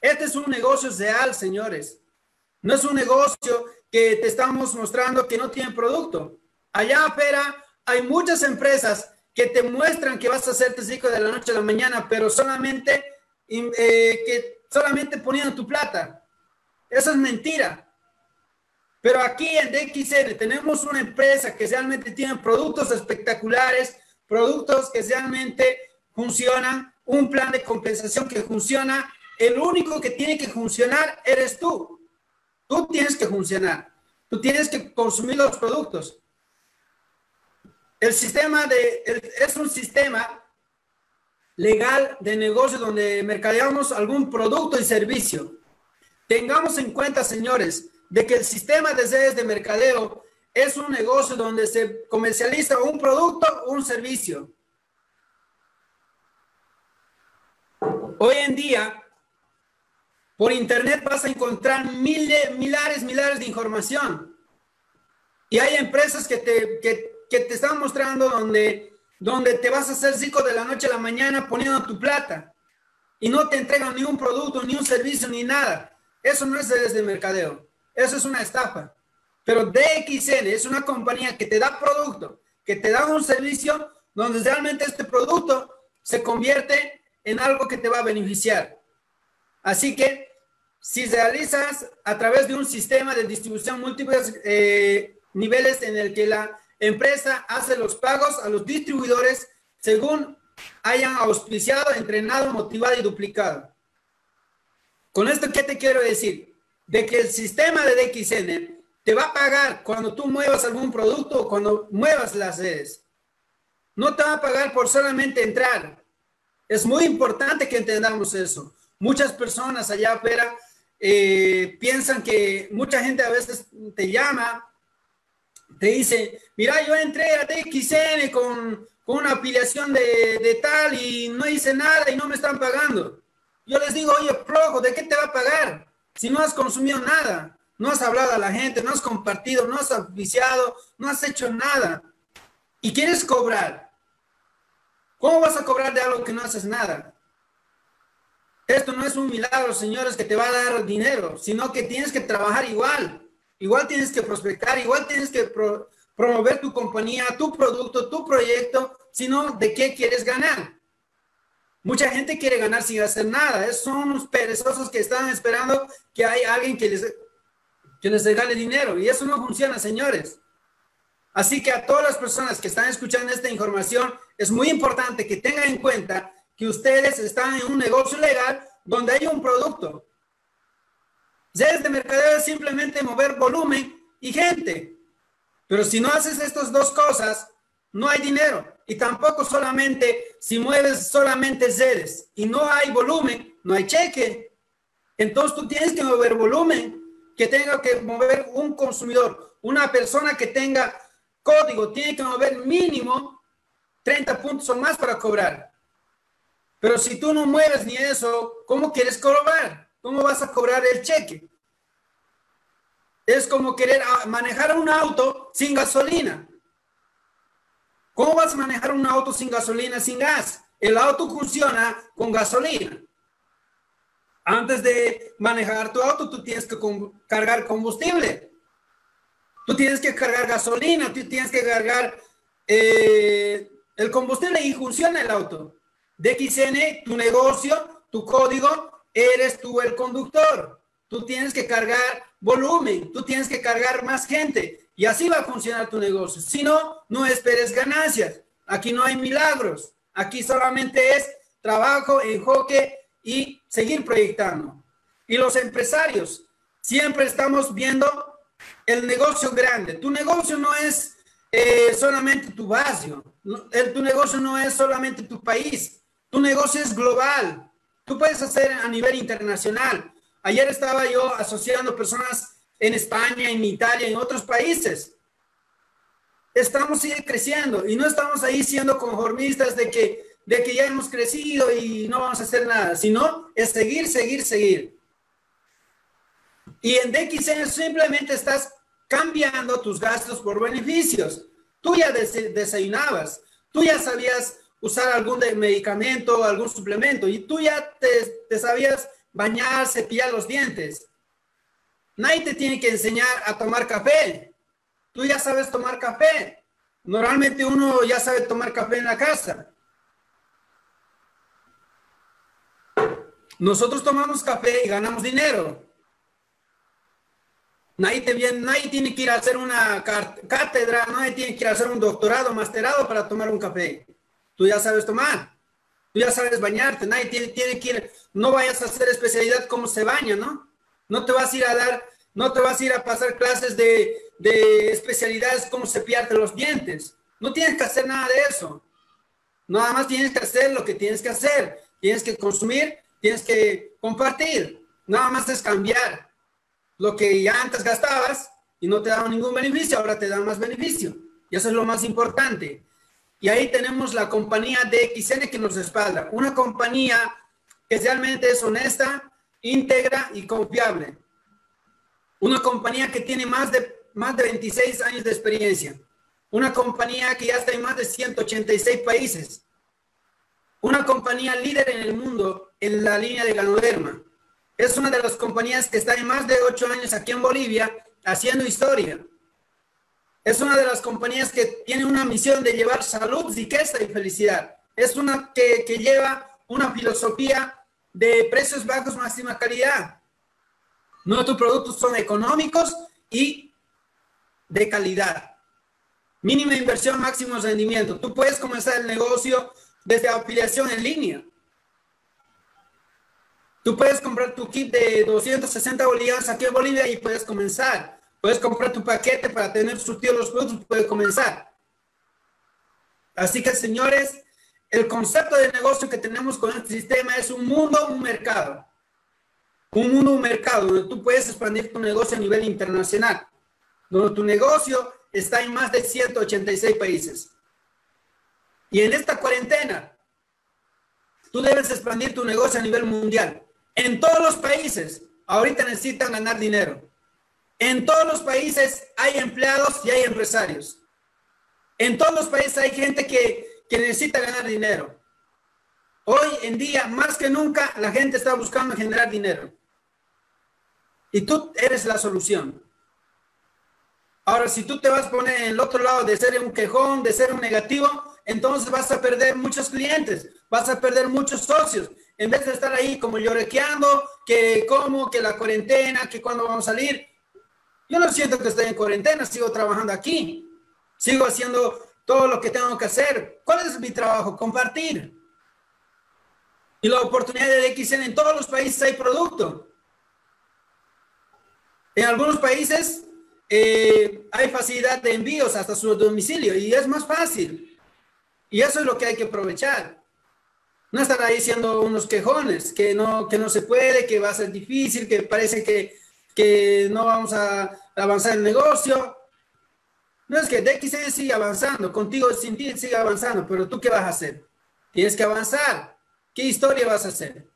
Este es un negocio real, señores. No es un negocio que te estamos mostrando que no tiene producto. Allá afuera hay muchas empresas que te muestran que vas a hacerte rico de la noche a la mañana, pero solamente, eh, que solamente poniendo tu plata. Eso es mentira. Pero aquí en DXN tenemos una empresa que realmente tiene productos espectaculares, productos que realmente funcionan, un plan de compensación que funciona. El único que tiene que funcionar eres tú. Tú tienes que funcionar. Tú tienes que consumir los productos. El sistema de, es un sistema legal de negocio donde mercadeamos algún producto y servicio. Tengamos en cuenta, señores, de que el sistema de sedes de mercadeo es un negocio donde se comercializa un producto o un servicio. Hoy en día, por internet vas a encontrar miles, milares, milares de información. Y hay empresas que te, que, que te están mostrando donde, donde te vas a hacer rico de la noche a la mañana poniendo tu plata. Y no te entregan ni un producto, ni un servicio, ni nada. Eso no es desde mercadeo. Eso es una estafa. Pero DXN es una compañía que te da producto, que te da un servicio donde realmente este producto se convierte en algo que te va a beneficiar. Así que si realizas a través de un sistema de distribución múltiples eh, niveles en el que la empresa hace los pagos a los distribuidores según hayan auspiciado, entrenado, motivado y duplicado. Con esto, ¿qué te quiero decir? De que el sistema de DXN te va a pagar cuando tú muevas algún producto o cuando muevas las redes. No te va a pagar por solamente entrar. Es muy importante que entendamos eso. Muchas personas allá afuera eh, piensan que mucha gente a veces te llama, te dice, mira, yo entré a TXN con, con una afiliación de, de, tal y no hice nada y no me están pagando. Yo les digo, oye, flojo, ¿de qué te va a pagar? Si no has consumido nada, no has hablado a la gente, no has compartido, no has oficiado, no has hecho nada y quieres cobrar. ¿Cómo vas a cobrar de algo que no haces nada? Esto no es un milagro, señores, que te va a dar dinero, sino que tienes que trabajar igual. Igual tienes que prospectar, igual tienes que promover tu compañía, tu producto, tu proyecto, sino de qué quieres ganar. Mucha gente quiere ganar sin hacer nada. son unos perezosos que están esperando que hay alguien que les, que les regale dinero. Y eso no funciona, señores. Así que a todas las personas que están escuchando esta información, es muy importante que tengan en cuenta que ustedes están en un negocio legal donde hay un producto. Redes de mercadeo es simplemente mover volumen y gente. Pero si no haces estas dos cosas, no hay dinero. Y tampoco solamente, si mueves solamente redes y no hay volumen, no hay cheque. Entonces tú tienes que mover volumen, que tenga que mover un consumidor, una persona que tenga código, tiene que mover mínimo 30 puntos o más para cobrar. Pero si tú no mueves ni eso, ¿cómo quieres cobrar? ¿Cómo vas a cobrar el cheque? Es como querer ah, manejar un auto sin gasolina. ¿Cómo vas a manejar un auto sin gasolina, sin gas? El auto funciona con gasolina. Antes de manejar tu auto, tú tienes que cargar combustible. Tú tienes que cargar gasolina, tú tienes que cargar eh, el combustible y funciona el auto. DXN, tu negocio, tu código, eres tú el conductor. Tú tienes que cargar volumen, tú tienes que cargar más gente y así va a funcionar tu negocio. Si no, no esperes ganancias. Aquí no hay milagros. Aquí solamente es trabajo, enfoque y seguir proyectando. Y los empresarios, siempre estamos viendo el negocio grande. Tu negocio no es eh, solamente tu barrio, tu negocio no es solamente tu país, tu negocio es global. Tú puedes hacer a nivel internacional. Ayer estaba yo asociando personas en España, en Italia, en otros países. Estamos sigue creciendo y no estamos ahí siendo conformistas de que, de que ya hemos crecido y no vamos a hacer nada, sino es seguir, seguir, seguir. Y en DXN simplemente estás cambiando tus gastos por beneficios. Tú ya desayunabas, tú ya sabías usar algún medicamento, algún suplemento, y tú ya te, sabías bañar, cepillar los dientes. Nadie te tiene que enseñar a tomar café. Tú ya sabes tomar café. Normalmente uno ya sabe tomar café en la casa. Nosotros tomamos café y ganamos dinero. Nadie, te nadie tiene que ir a hacer una cátedra, nadie tiene que ir a hacer un doctorado, masterado para tomar un café. Tú ya sabes tomar, tú ya sabes bañarte, nadie tiene, tiene que ir, no vayas a hacer especialidad como se baña, ¿no? No te vas a ir a dar, no te vas a ir a pasar clases de, de especialidades como cepillarte los dientes. No tienes que hacer nada de eso. Nada más tienes que hacer lo que tienes que hacer. Tienes que consumir, tienes que compartir. Nada más es cambiar. Lo que ya antes gastabas y no te daba ningún beneficio, ahora te da más beneficio. Y eso es lo más importante. Y ahí tenemos la compañía de XN que nos respalda. Una compañía que realmente es honesta, íntegra y confiable. Una compañía que tiene más de, más de 26 años de experiencia. Una compañía que ya está en más de 186 países. Una compañía líder en el mundo en la línea de ganoderma. Es una de las compañías que está en más de 8 años aquí en Bolivia haciendo historia. Es una de las compañías que tiene una misión de llevar salud, riqueza y felicidad. Es una que, lleva una filosofía de precios bajos, máxima calidad. Nuestros productos son económicos y de calidad. Mínima inversión, máximo rendimiento. Tú puedes comenzar el negocio desde afiliación en línea. Tú puedes comprar tu kit de 260 bolivianos aquí en Bolivia y puedes comenzar. Puedes comprar tu paquete para tener surtido los productos, puede comenzar. Así que, señores, el concepto de negocio que tenemos con este sistema es un mundo, un mercado. Un mundo, un mercado donde tú puedes expandir tu negocio a nivel internacional, donde tu negocio está en más de 186 países. Y en esta cuarentena, tú debes expandir tu negocio a nivel mundial. En todos los países, ahorita necesitan ganar dinero. En todos los países hay empleados y hay empresarios. En todos los países hay gente que, necesita ganar dinero. Hoy en día, más que nunca, la gente está buscando generar dinero. Y tú eres la solución. Ahora, si tú te vas a poner en el otro lado de ser un quejón, de ser un negativo, entonces vas a perder muchos clientes, vas a perder muchos socios. En vez de estar ahí como llorequeando, que cómo, que la cuarentena, que cuándo vamos a salir, yo no siento que estoy en cuarentena, sigo trabajando aquí, sigo haciendo todo lo que tengo que hacer. ¿Cuál es mi trabajo? Compartir. Y la oportunidad de XN en todos los países hay producto. En algunos países eh, hay facilidad de envíos hasta su domicilio y es más fácil. Y eso es lo que hay que aprovechar. No estar ahí siendo unos quejones, que no, que no se puede, que va a ser difícil, que parece que que no vamos a avanzar el negocio. No es que DXN sigue avanzando, contigo sin ti sigue avanzando, pero tú qué vas a hacer? Tienes que avanzar. ¿Qué historia vas a hacer?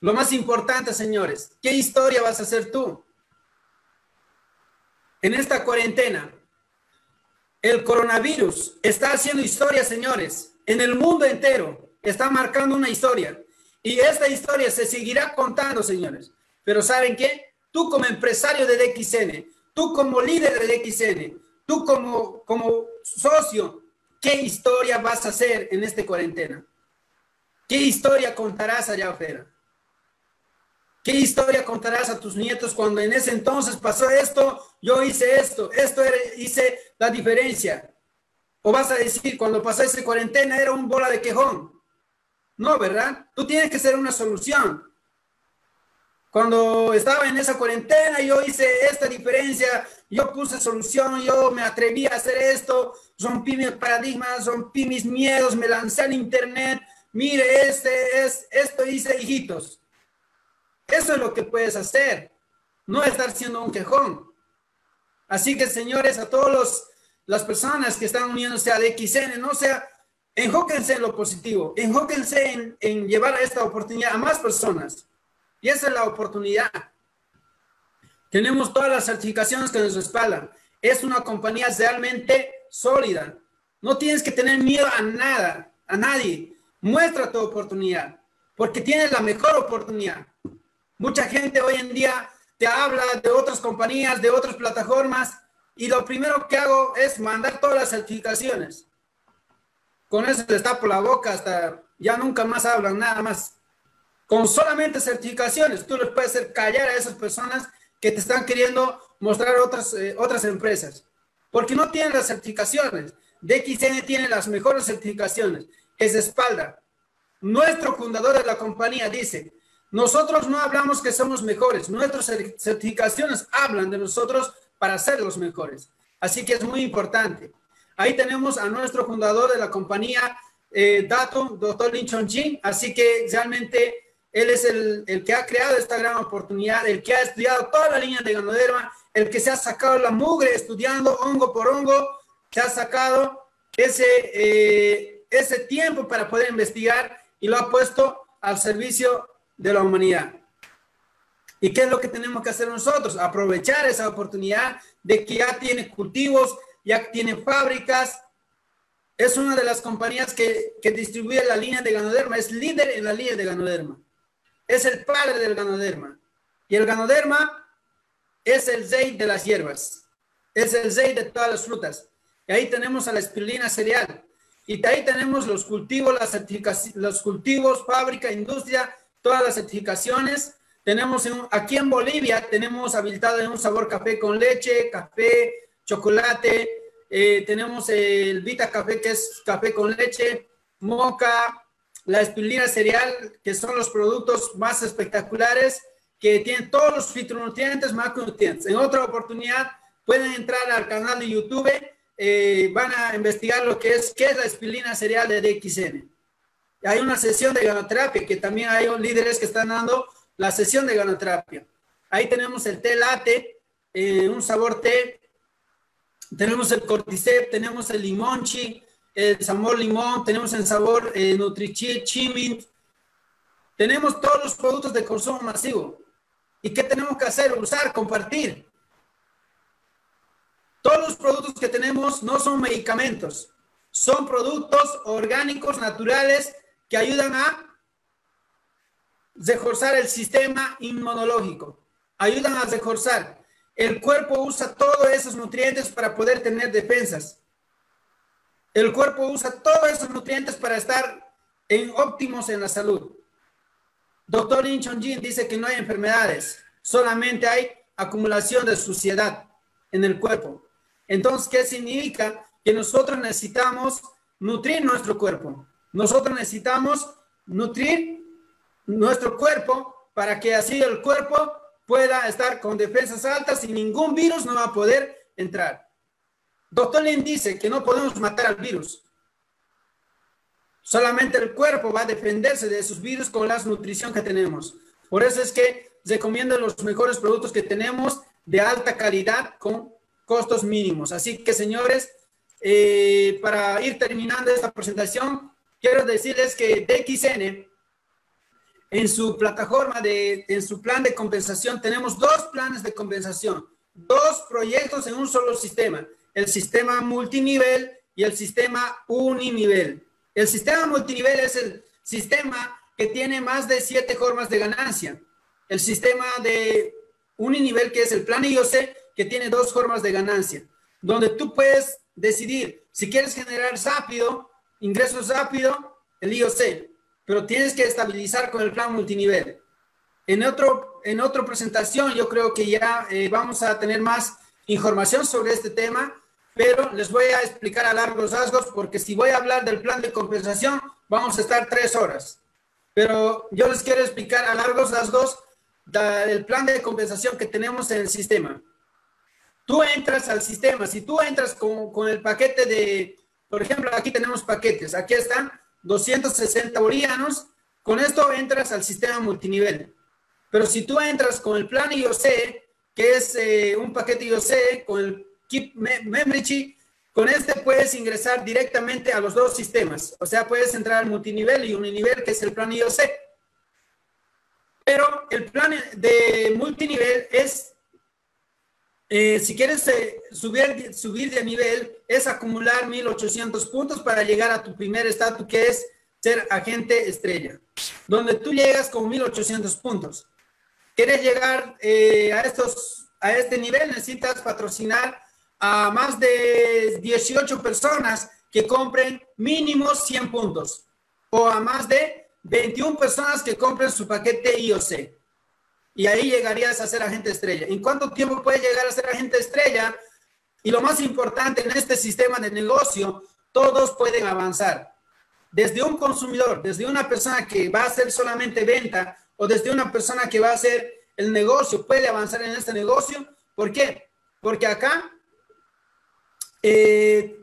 Lo más importante, señores, ¿qué historia vas a hacer tú? En esta cuarentena, el coronavirus está haciendo historia, señores, en el mundo entero. Está marcando una historia. Y esta historia se seguirá contando, señores. Pero ¿saben qué? Tú como empresario de DXN, tú como líder de DXN, tú como, como socio, ¿qué historia vas a hacer en esta cuarentena? ¿Qué historia contarás allá afuera? ¿Qué historia contarás a tus nietos cuando en ese entonces pasó esto? Yo hice esto, esto hice la diferencia. O vas a decir, cuando pasó esa cuarentena era un bola de quejón. No, ¿verdad? Tú tienes que ser una solución. Cuando estaba en esa cuarentena, yo hice esta diferencia, yo puse solución, yo me atreví a hacer esto, rompí mis paradigmas, rompí mis miedos, me lancé al internet. Mire, este es, esto hice, hijitos. Eso es lo que puedes hacer, no estar siendo un quejón. Así que, señores, a todas las personas que están uniéndose a DXN, no sea, enjóquense en lo positivo, enjóquense en, en llevar a esta oportunidad a más personas. Y esa es la oportunidad. Tenemos todas las certificaciones que nos respaldan. Es una compañía realmente sólida. No tienes que tener miedo a nada, a nadie. Muestra tu oportunidad, porque tienes la mejor oportunidad. Mucha gente hoy en día te habla de otras compañías, de otras plataformas, y lo primero que hago es mandar todas las certificaciones. Con eso les tapo la boca hasta ya nunca más hablan nada más. Con solamente certificaciones, tú les puedes hacer callar a esas personas que te están queriendo mostrar otras, eh, otras empresas. Porque no tienen las certificaciones. DXN tiene las mejores certificaciones. Es espalda. Nuestro fundador de la compañía dice, nosotros no hablamos que somos mejores, nuestras certificaciones hablan de nosotros para ser los mejores. Así que es muy importante. Ahí tenemos a nuestro fundador de la compañía, eh, Dato, doctor Lin Chongqing. Así que realmente él es el, el, que ha creado esta gran oportunidad, el que ha estudiado toda la línea de ganoderma, el que se ha sacado la mugre estudiando hongo por hongo, que ha sacado ese, eh, ese tiempo para poder investigar y lo ha puesto al servicio de la humanidad. ¿Y qué es lo que tenemos que hacer nosotros? Aprovechar esa oportunidad de que ya tiene cultivos, ya tiene fábricas. Es una de las compañías que, que distribuye la línea de ganoderma, es líder en la línea de ganoderma. Es el padre del ganoderma. Y el ganoderma es el zey de las hierbas. Es el zey de todas las frutas. Y ahí tenemos a la espirulina cereal. Y ahí tenemos los cultivos, las los cultivos, fábrica, industria, todas las certificaciones tenemos aquí en Bolivia, tenemos habilitado en un sabor café con leche, café, chocolate. Eh, tenemos el Vita Café, que es café con leche, moca, la espirulina cereal, que son los productos más espectaculares, que tienen todos los fitonutrientes, macronutrientes. En otra oportunidad, pueden entrar al canal de YouTube, eh, van a investigar lo que es, qué es la espirulina cereal de DXN. Hay una sesión de ganoterapia que también hay líderes que están dando la sesión de ganoterapia. Ahí tenemos el té latte, eh, un sabor té. Tenemos el cordyceps, tenemos el limonchi, el sabor limón, tenemos el sabor eh, Nutrichi, Chimint. Tenemos todos los productos de consumo masivo. ¿Y qué tenemos que hacer? Usar, compartir. Todos los productos que tenemos no son medicamentos, son productos orgánicos, naturales, que ayudan a reforzar el sistema inmunológico, ayudan a reforzar. El cuerpo usa todos esos nutrientes para poder tener defensas. El cuerpo usa todos esos nutrientes para estar en óptimos en la salud. Doctor Lin Jin dice que no hay enfermedades, solamente hay acumulación de suciedad en el cuerpo. Entonces, ¿qué significa? Que nosotros necesitamos nutrir nuestro cuerpo. Nosotros necesitamos nutrir nuestro cuerpo para que así el cuerpo pueda estar con defensas altas y ningún virus no va a poder entrar. Doctor Lin dice que no podemos matar al virus. Solamente el cuerpo va a defenderse de esos virus con la nutrición que tenemos. Por eso es que recomiendo los mejores productos que tenemos de alta calidad con costos mínimos. Así que, señores, eh, para ir terminando esta presentación, quiero decirles que DXN en su plataforma, de, en su plan de compensación, tenemos dos planes de compensación, dos proyectos en un solo sistema, el sistema multinivel y el sistema uninivel. El sistema multinivel es el sistema que tiene más de siete formas de ganancia. El sistema de uninivel, que es el plan IOC, que tiene dos formas de ganancia, donde tú puedes decidir si quieres generar rápido, ingresos rápido, el IOC pero tienes que estabilizar con el plan multinivel. En, otro, en otra presentación yo creo que ya eh, vamos a tener más información sobre este tema, pero les voy a explicar a largos rasgos porque si voy a hablar del plan de compensación vamos a estar tres horas. Pero yo les quiero explicar a largos rasgos el plan de compensación que tenemos en el sistema. Tú entras al sistema, si tú entras con, con el paquete de, por ejemplo, aquí tenemos paquetes, aquí están 260 bolivianos, con esto entras al sistema multinivel. Pero si tú entras con el plan IOC, que es eh, un paquete IOC, con el Keep con este puedes ingresar directamente a los dos sistemas. O sea, puedes entrar al multinivel y uninivel, que es el plan IOC. Pero el plan de multinivel es eh, si quieres eh, subir, subir de nivel, es acumular 1800 puntos para llegar a tu primer estatus, que es ser agente estrella, donde tú llegas con 1800 puntos. ¿Quieres llegar eh, a, estos, a este nivel? Necesitas patrocinar a más de 18 personas que compren mínimo 100 puntos o a más de 21 personas que compren su paquete IOC y ahí llegarías a ser agente estrella. ¿En cuánto tiempo puedes llegar a ser agente estrella? Y lo más importante en este sistema de negocio, todos pueden avanzar. Desde un consumidor, desde una persona que va a hacer solamente venta o desde una persona que va a hacer el negocio, puede avanzar en este negocio. ¿Por qué? Porque acá eh,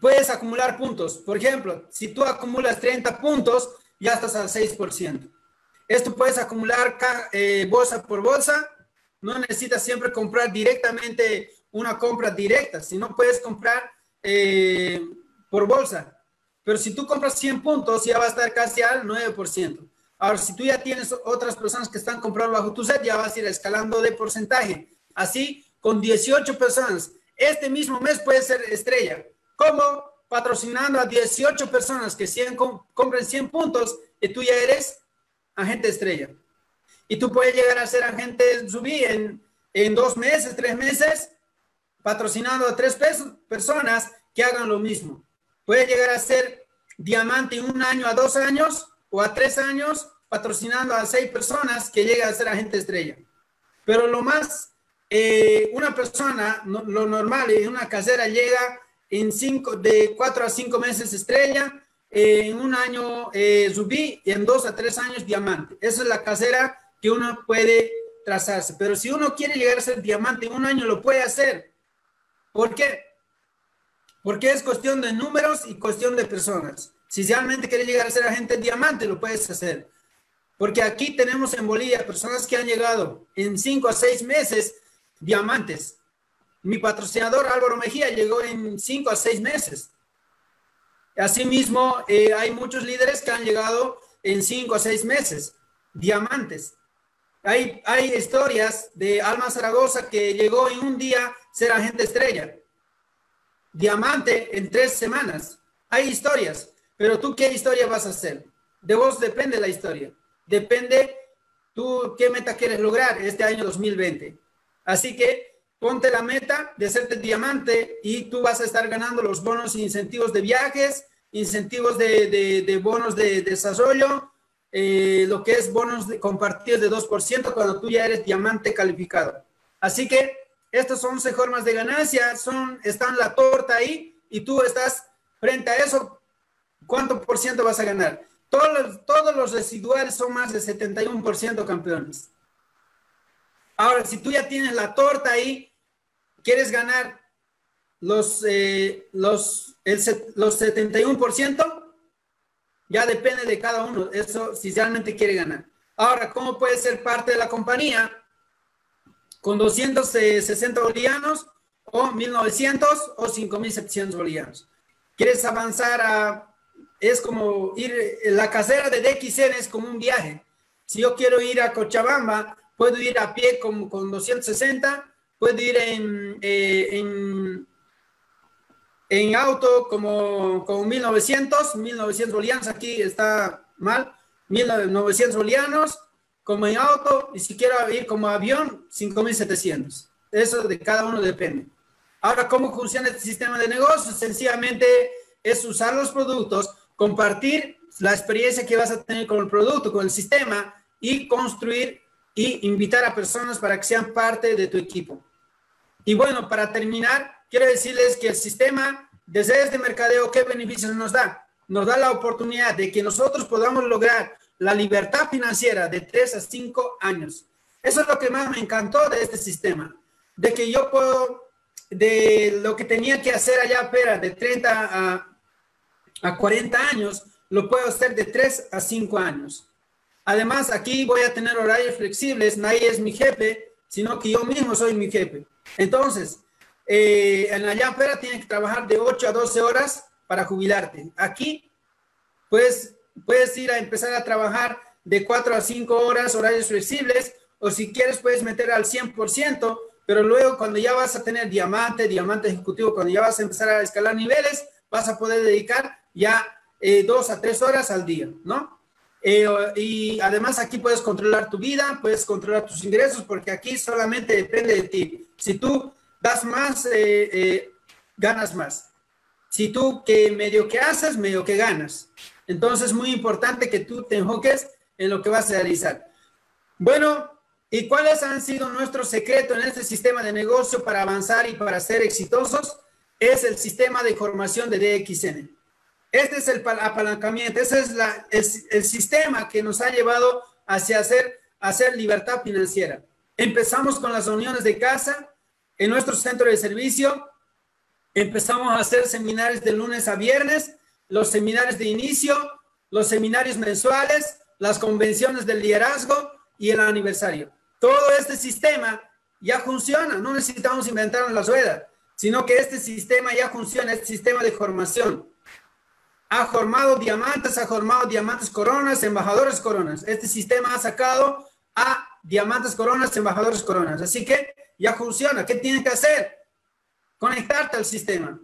puedes acumular puntos. Por ejemplo, si tú acumulas 30 puntos, ya estás al 6%. Esto puedes acumular eh, bolsa por bolsa. No necesitas siempre comprar directamente una compra directa, sino puedes comprar eh, por bolsa. Pero si tú compras 100 puntos, ya va a estar casi al 9%. Ahora, si tú ya tienes otras personas que están comprando bajo tu set, ya vas a ir escalando de porcentaje. Así, con 18 personas, este mismo mes puede ser estrella. ¿Cómo? Patrocinando a 18 personas que 100, compren 100 puntos y tú ya eres agente estrella. Y tú puedes llegar a ser agente subí en, dos meses, tres meses, patrocinando a tres personas que hagan lo mismo. Puedes llegar a ser diamante en un año a dos años o a tres años, patrocinando a seis personas que lleguen a ser agente estrella. Pero lo más, eh, una persona, lo normal en una casera llega en cinco, de cuatro a cinco meses estrella, en un año eh, subí y en dos a tres años diamante. Esa es la casera que uno puede trazarse. Pero si uno quiere llegar a ser diamante en un año, lo puede hacer. ¿Por qué? Porque es cuestión de números y cuestión de personas. Si realmente quieres llegar a ser agente diamante, lo puedes hacer. Porque aquí tenemos en Bolivia personas que han llegado en cinco a seis meses diamantes. Mi patrocinador Álvaro Mejía llegó en cinco a seis meses. Asimismo, eh, hay muchos líderes que han llegado en cinco o seis meses, diamantes. Hay, hay historias de Alma Zaragoza que llegó en un día ser agente estrella. Diamante en tres semanas. Hay historias, pero tú qué historia vas a hacer? De vos depende la historia. Depende tú qué meta quieres lograr este año 2020. Así que ponte la meta de hacerte diamante y tú vas a estar ganando los bonos e incentivos de viajes, incentivos de, bonos de, desarrollo, eh, lo que es bonos de, compartidos de 2% cuando tú ya eres diamante calificado. Así que estas 11 formas de ganancia son, están la torta ahí y tú estás frente a eso, ¿cuánto por ciento vas a ganar? Todos todos los residuales son más de 71% campeones. Ahora, si tú ya tienes la torta ahí, quieres ganar los, eh, los, el, los 71%, ya depende de cada uno, eso si realmente quiere ganar. Ahora, ¿cómo puede ser parte de la compañía? Con 260 bolivianos o 1900 o 5700 bolivianos. ¿Quieres avanzar a, es como ir, la casera de DXN es como un viaje. Si yo quiero ir a Cochabamba, puedo ir a pie con, con 260, puedo ir en, eh, en en auto como, como 1900, 1900 bolivianos, aquí está mal, 1900 bolivianos, como en auto, y si quiero ir como avión, 5700. Eso de cada uno depende. Ahora, ¿cómo funciona este sistema de negocio? Sencillamente es usar los productos, compartir la experiencia que vas a tener con el producto, con el sistema, y construir y invitar a personas para que sean parte de tu equipo. Y bueno, para terminar, quiero decirles que el sistema desde este mercadeo, ¿qué beneficios nos da? Nos da la oportunidad de que nosotros podamos lograr la libertad financiera de 3 a 5 años. Eso es lo que más me encantó de este sistema, de que yo puedo, de lo que tenía que hacer allá, pero de 30 a, a 40 años, lo puedo hacer de 3 a 5 años. Además, aquí voy a tener horarios flexibles, nadie es mi jefe, sino que yo mismo soy mi jefe. Entonces, eh, en la llampera tienes que trabajar de 8 a 12 horas para jubilarte. Aquí, pues, puedes ir a empezar a trabajar de 4 a 5 horas, horarios flexibles, o si quieres, puedes meter al 100%, pero luego cuando ya vas a tener diamante, diamante ejecutivo, cuando ya vas a empezar a escalar niveles, vas a poder dedicar ya eh, a tres horas al día, ¿no? Eh, y además aquí puedes controlar tu vida, puedes controlar tus ingresos, porque aquí solamente depende de ti. Si tú das más, eh, ganas más. Si tú que medio que haces, medio que ganas. Entonces es muy importante que tú te enfoques en lo que vas a realizar. Bueno, ¿y cuáles han sido nuestros secretos en este sistema de negocio para avanzar y para ser exitosos? Es el sistema de formación de DXN. Este es el apalancamiento, ese es el, sistema que nos ha llevado hacia hacer, libertad financiera. Empezamos con las reuniones de casa en nuestro centro de servicio. Empezamos a hacer seminarios de lunes a viernes, los seminarios de inicio, los seminarios mensuales, las convenciones del liderazgo y el aniversario. Todo este sistema ya funciona, no necesitamos inventar la rueda, sino que este sistema ya funciona, este sistema de formación ha formado diamantes, ha formado diamantes coronas, embajadores coronas. Este sistema ha sacado a diamantes coronas, embajadores coronas. Así que ya funciona. ¿Qué tienes que hacer? Conectarte al sistema.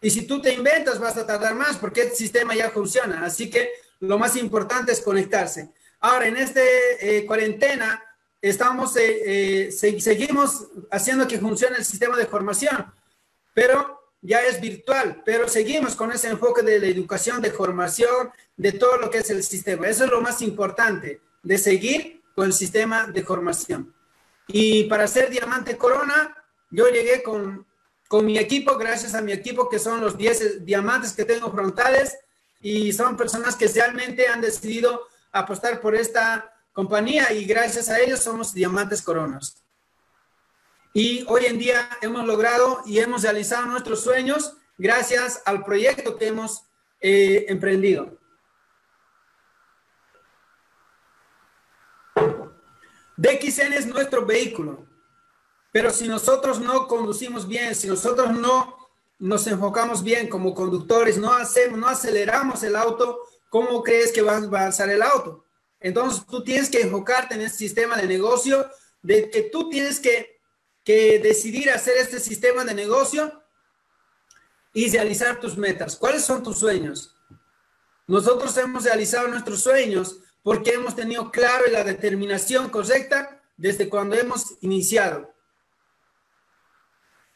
Y si tú te inventas, vas a tardar más porque este sistema ya funciona. Así que lo más importante es conectarse. Ahora, en esta eh, cuarentena, estamos, eh, eh, seguimos haciendo que funcione el sistema de formación, pero ya es virtual, pero seguimos con ese enfoque de la educación, de formación, de todo lo que es el sistema. Eso es lo más importante, de seguir con el sistema de formación. Y para ser Diamante Corona, yo llegué con, con mi equipo, gracias a mi equipo, que son los 10 diamantes que tengo frontales, y son personas que realmente han decidido apostar por esta compañía y gracias a ellos somos Diamantes Coronas. Y hoy en día hemos logrado y hemos realizado nuestros sueños gracias al proyecto que hemos eh, emprendido. DXN es nuestro vehículo, pero si nosotros no conducimos bien, si nosotros no nos enfocamos bien como conductores, no hacemos, no aceleramos el auto, ¿cómo crees que va a avanzar el auto? Entonces tú tienes que enfocarte en el sistema de negocio, de que tú tienes que que decidir hacer este sistema de negocio y realizar tus metas. ¿Cuáles son tus sueños? Nosotros hemos realizado nuestros sueños porque hemos tenido claro la determinación correcta desde cuando hemos iniciado.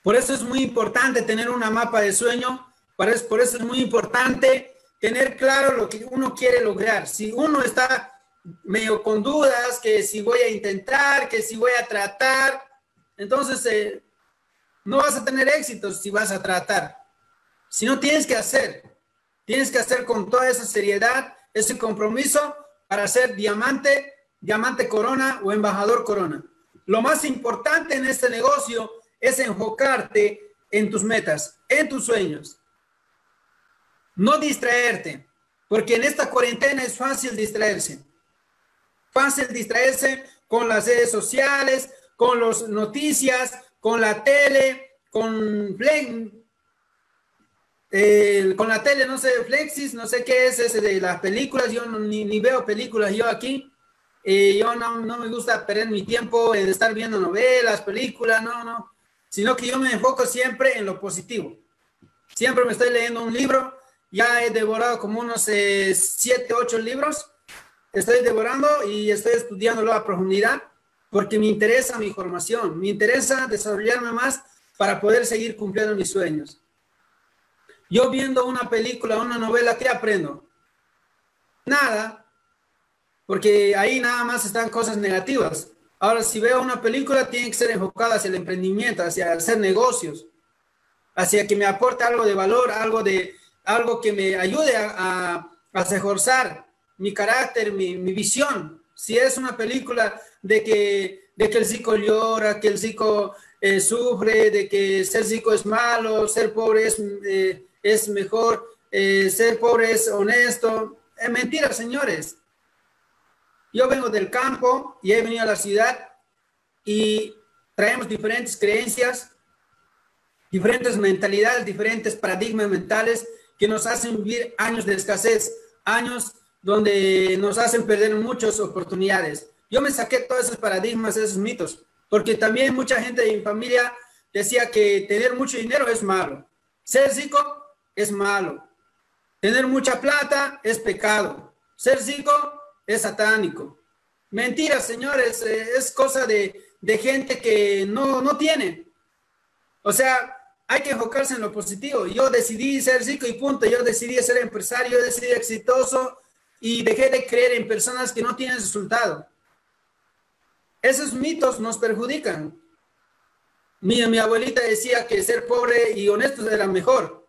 Por eso es muy importante tener una mapa de sueño, por eso es muy importante tener claro lo que uno quiere lograr. Si uno está medio con dudas, que si voy a intentar, que si voy a tratar, entonces, eh, no vas a tener éxito si vas a tratar. Si no tienes que hacer, tienes que hacer con toda esa seriedad, ese compromiso para ser diamante, diamante corona o embajador corona. Lo más importante en este negocio es enfocarte en tus metas, en tus sueños. No distraerte, porque en esta cuarentena es fácil distraerse. Fácil distraerse con las redes sociales, con las noticias, con la tele, con con la tele, no sé, Flexis, no sé qué es ese de las películas, yo ni, veo películas yo aquí. Eh, yo no, no, me gusta perder mi tiempo en estar viendo novelas, películas, no, no, sino que yo me enfoco siempre en lo positivo. Siempre me estoy leyendo un libro, ya he devorado como unos eh, siete, ocho libros, estoy devorando y estoy estudiándolo a profundidad porque me interesa mi formación, me interesa desarrollarme más para poder seguir cumpliendo mis sueños. Yo viendo una película, una novela, ¿qué aprendo? Nada, porque ahí nada más están cosas negativas. Ahora, si veo una película, tiene que ser enfocada hacia el emprendimiento, hacia hacer negocios, hacia que me aporte algo de valor, algo, de, algo que me ayude a, a, reforzar mi carácter, mi, mi visión. Si es una película de que, de que el psico llora, que el psico eh, sufre, de que ser psico es malo, ser pobre es, eh, es mejor, eh, ser pobre es honesto. Es mentira, señores. Yo vengo del campo y he venido a la ciudad y traemos diferentes creencias, diferentes mentalidades, diferentes paradigmas mentales que nos hacen vivir años de escasez, años donde nos hacen perder muchas oportunidades. Yo me saqué todos esos paradigmas, esos mitos. porque también mucha gente de mi familia decía que tener mucho dinero es malo. Ser rico es malo. Tener mucha plata es pecado. Ser rico es satánico. Mentira, señores, eh, es cosa de, gente que no, no tiene. O sea, hay que enfocarse en lo positivo. Yo decidí ser rico y punto. Yo decidí ser empresario, yo decidí exitoso y dejé de creer en personas que no tienen resultado. Esos mitos nos perjudican. Mi, abuelita decía que ser pobre y honesto era mejor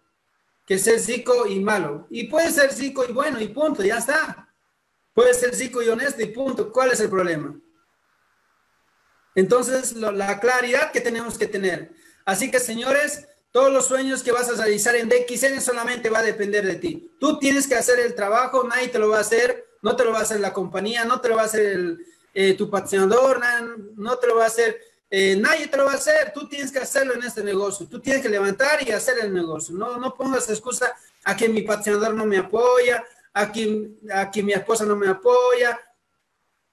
que ser rico y malo. Y puede ser rico y bueno y punto, ya está. Puede ser rico y honesto y punto. ¿Cuál es el problema? Entonces, la claridad que tenemos que tener. Así que, señores, todos los sueños que vas a realizar en DXN solamente va a depender de ti. Tú tienes que hacer el trabajo, nadie te lo va a hacer, no te lo va a hacer la compañía, no te lo va a hacer el, eh, tu patrocinador, no te lo va a hacer, eh, nadie te lo va a hacer, tú tienes que hacerlo en este negocio, tú tienes que levantar y hacer el negocio, no, no pongas excusa a que mi patrocinador no me apoya, a que, a que mi esposa no me apoya,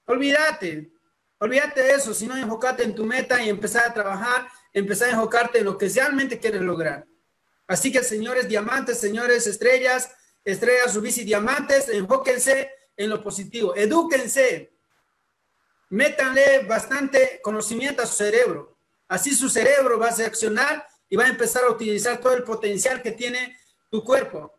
olvídate, olvídate de eso, sino enfocate en tu meta y empezar a trabajar empezar a enfocarte en lo que realmente quieres lograr. Así que, señores diamantes, señores estrellas, estrellas, rubíes y diamantes, enfóquense en lo positivo, edúquense, métanle bastante conocimiento a su cerebro. Así su cerebro va a reaccionar y va a empezar a utilizar todo el potencial que tiene tu cuerpo.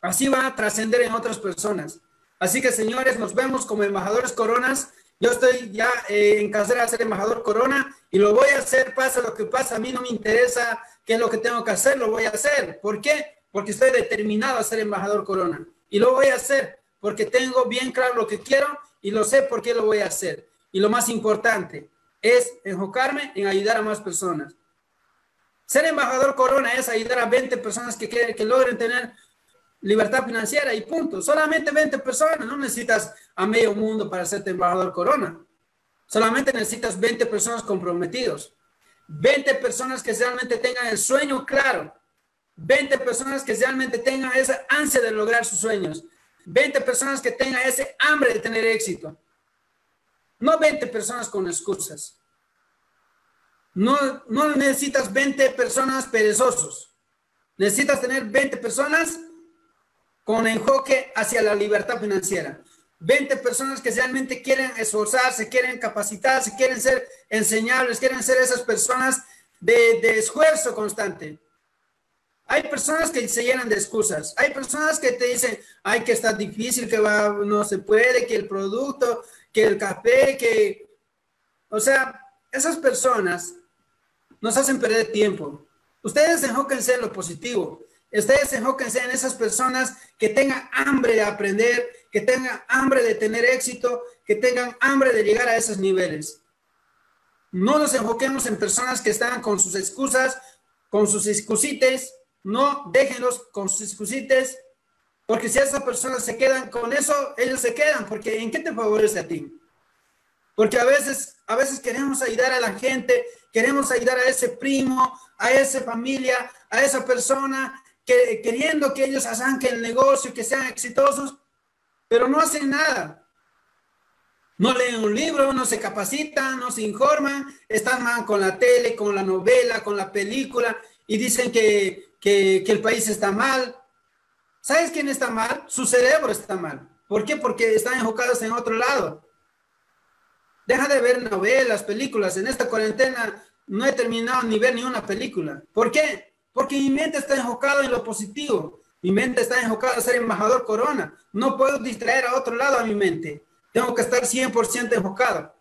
Así va a trascender en otras personas. Así que, señores, nos vemos como embajadores coronas yo estoy ya eh, en carrera de ser embajador Corona y lo voy a hacer, pasa lo que pasa. A mí no me interesa qué es lo que tengo que hacer, lo voy a hacer. ¿Por qué? Porque estoy determinado a ser embajador Corona. Y lo voy a hacer porque tengo bien claro lo que quiero y lo sé por qué lo voy a hacer. Y lo más importante es enfocarme en ayudar a más personas. Ser embajador Corona es ayudar a 20 personas que, que logren tener libertad financiera y punto. Solamente 20 personas, no necesitas a medio mundo para hacerte embajador corona. Solamente necesitas 20 personas comprometidos. 20 personas que realmente tengan el sueño claro. 20 personas que realmente tengan esa ansia de lograr sus sueños. 20 personas que tengan ese hambre de tener éxito. No 20 personas con excusas. No, no necesitas 20 personas perezosos. Necesitas tener 20 personas con enfoque hacia la libertad financiera. 20 personas que realmente quieren esforzarse, quieren capacitarse, quieren ser enseñables, quieren ser esas personas de, de esfuerzo constante. Hay personas que se llenan de excusas. Hay personas que te dicen, ay, que está difícil, que va, no se puede, que el producto, que el café, que... O sea, esas personas nos hacen perder tiempo. Ustedes enfóquense en lo positivo. Ustedes enfóquense en esas personas que tengan hambre de aprender, que tengan hambre de tener éxito, que tengan hambre de llegar a esos niveles. No nos enfoquemos en personas que están con sus excusas, con sus excusites. No déjenlos con sus excusites, porque si esas personas se quedan con eso, ellos se quedan, porque ¿en qué te favorece a ti? Porque a veces, a veces queremos ayudar a la gente, queremos ayudar a ese primo, a esa familia, a esa persona, queriendo que ellos arranquen el negocio, que sean exitosos, pero no hacen nada. No leen un libro, no se capacitan, no se informan, están con la tele, con la novela, con la película y dicen que, que el país está mal. ¿Sabes quién está mal? Su cerebro está mal. ¿Por qué? Porque están enfocados en otro lado. Deja de ver novelas, películas. En esta cuarentena no he terminado ni ver ni una película. ¿Por qué? Porque mi mente está enfocada en lo positivo. Mi mente está enfocada a ser embajador corona. No puedo distraer a otro lado a mi mente. Tengo que estar 100% enfocado.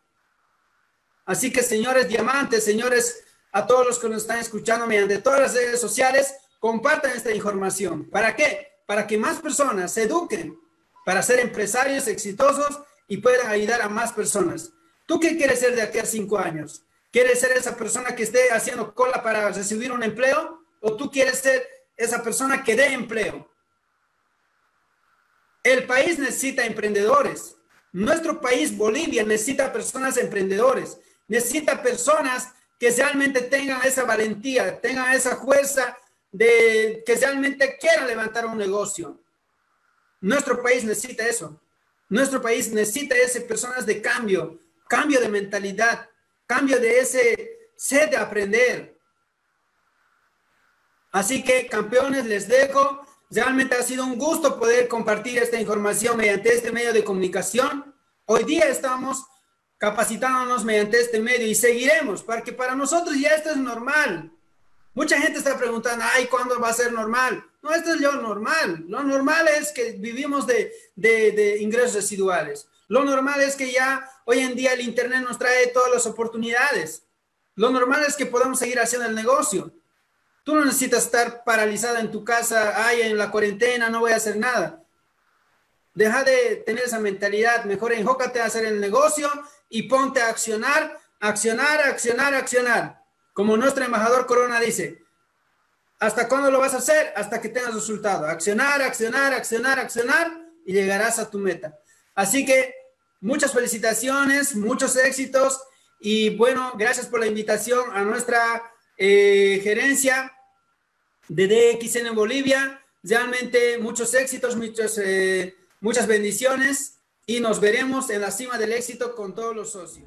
Así que, señores diamantes, señores, a todos los que nos están escuchando mediante todas las redes sociales, compartan esta información. ¿Para qué? Para que más personas se eduquen para ser empresarios exitosos y puedan ayudar a más personas. ¿Tú qué quieres ser de aquí a cinco años? ¿Quieres ser esa persona que esté haciendo cola para recibir un empleo? o tú quieres ser esa persona que dé empleo. El país necesita emprendedores. Nuestro país, Bolivia, necesita personas emprendedores. Necesita personas que realmente tengan esa valentía, tengan esa fuerza de que realmente quieran levantar un negocio. Nuestro país necesita eso. Nuestro país necesita esas personas de cambio, cambio de mentalidad, cambio de ese sed de aprender. Así que, campeones, les dejo. Realmente ha sido un gusto poder compartir esta información mediante este medio de comunicación. Hoy día estamos capacitándonos mediante este medio y seguiremos, porque para nosotros ya esto es normal. Mucha gente está preguntando, ay, ¿cuándo va a ser normal? No, esto es lo normal. Lo normal es que vivimos de, de, de ingresos residuales. Lo normal es que ya hoy en día el Internet nos trae todas las oportunidades. Lo normal es que podamos seguir haciendo el negocio. Tú no necesitas estar paralizada en tu casa, ay, en la cuarentena, no voy a hacer nada. Deja de tener esa mentalidad, mejor enjócate a hacer el negocio y ponte a accionar, accionar, accionar, accionar. Como nuestro embajador Corona dice, ¿hasta cuándo lo vas a hacer? Hasta que tengas resultado. Accionar, accionar, accionar, accionar y llegarás a tu meta. Así que muchas felicitaciones, muchos éxitos y bueno, gracias por la invitación a nuestra eh, gerencia de DXN en Bolivia. Realmente muchos éxitos, muchos, eh, muchas bendiciones y nos veremos en la cima del éxito con todos los socios.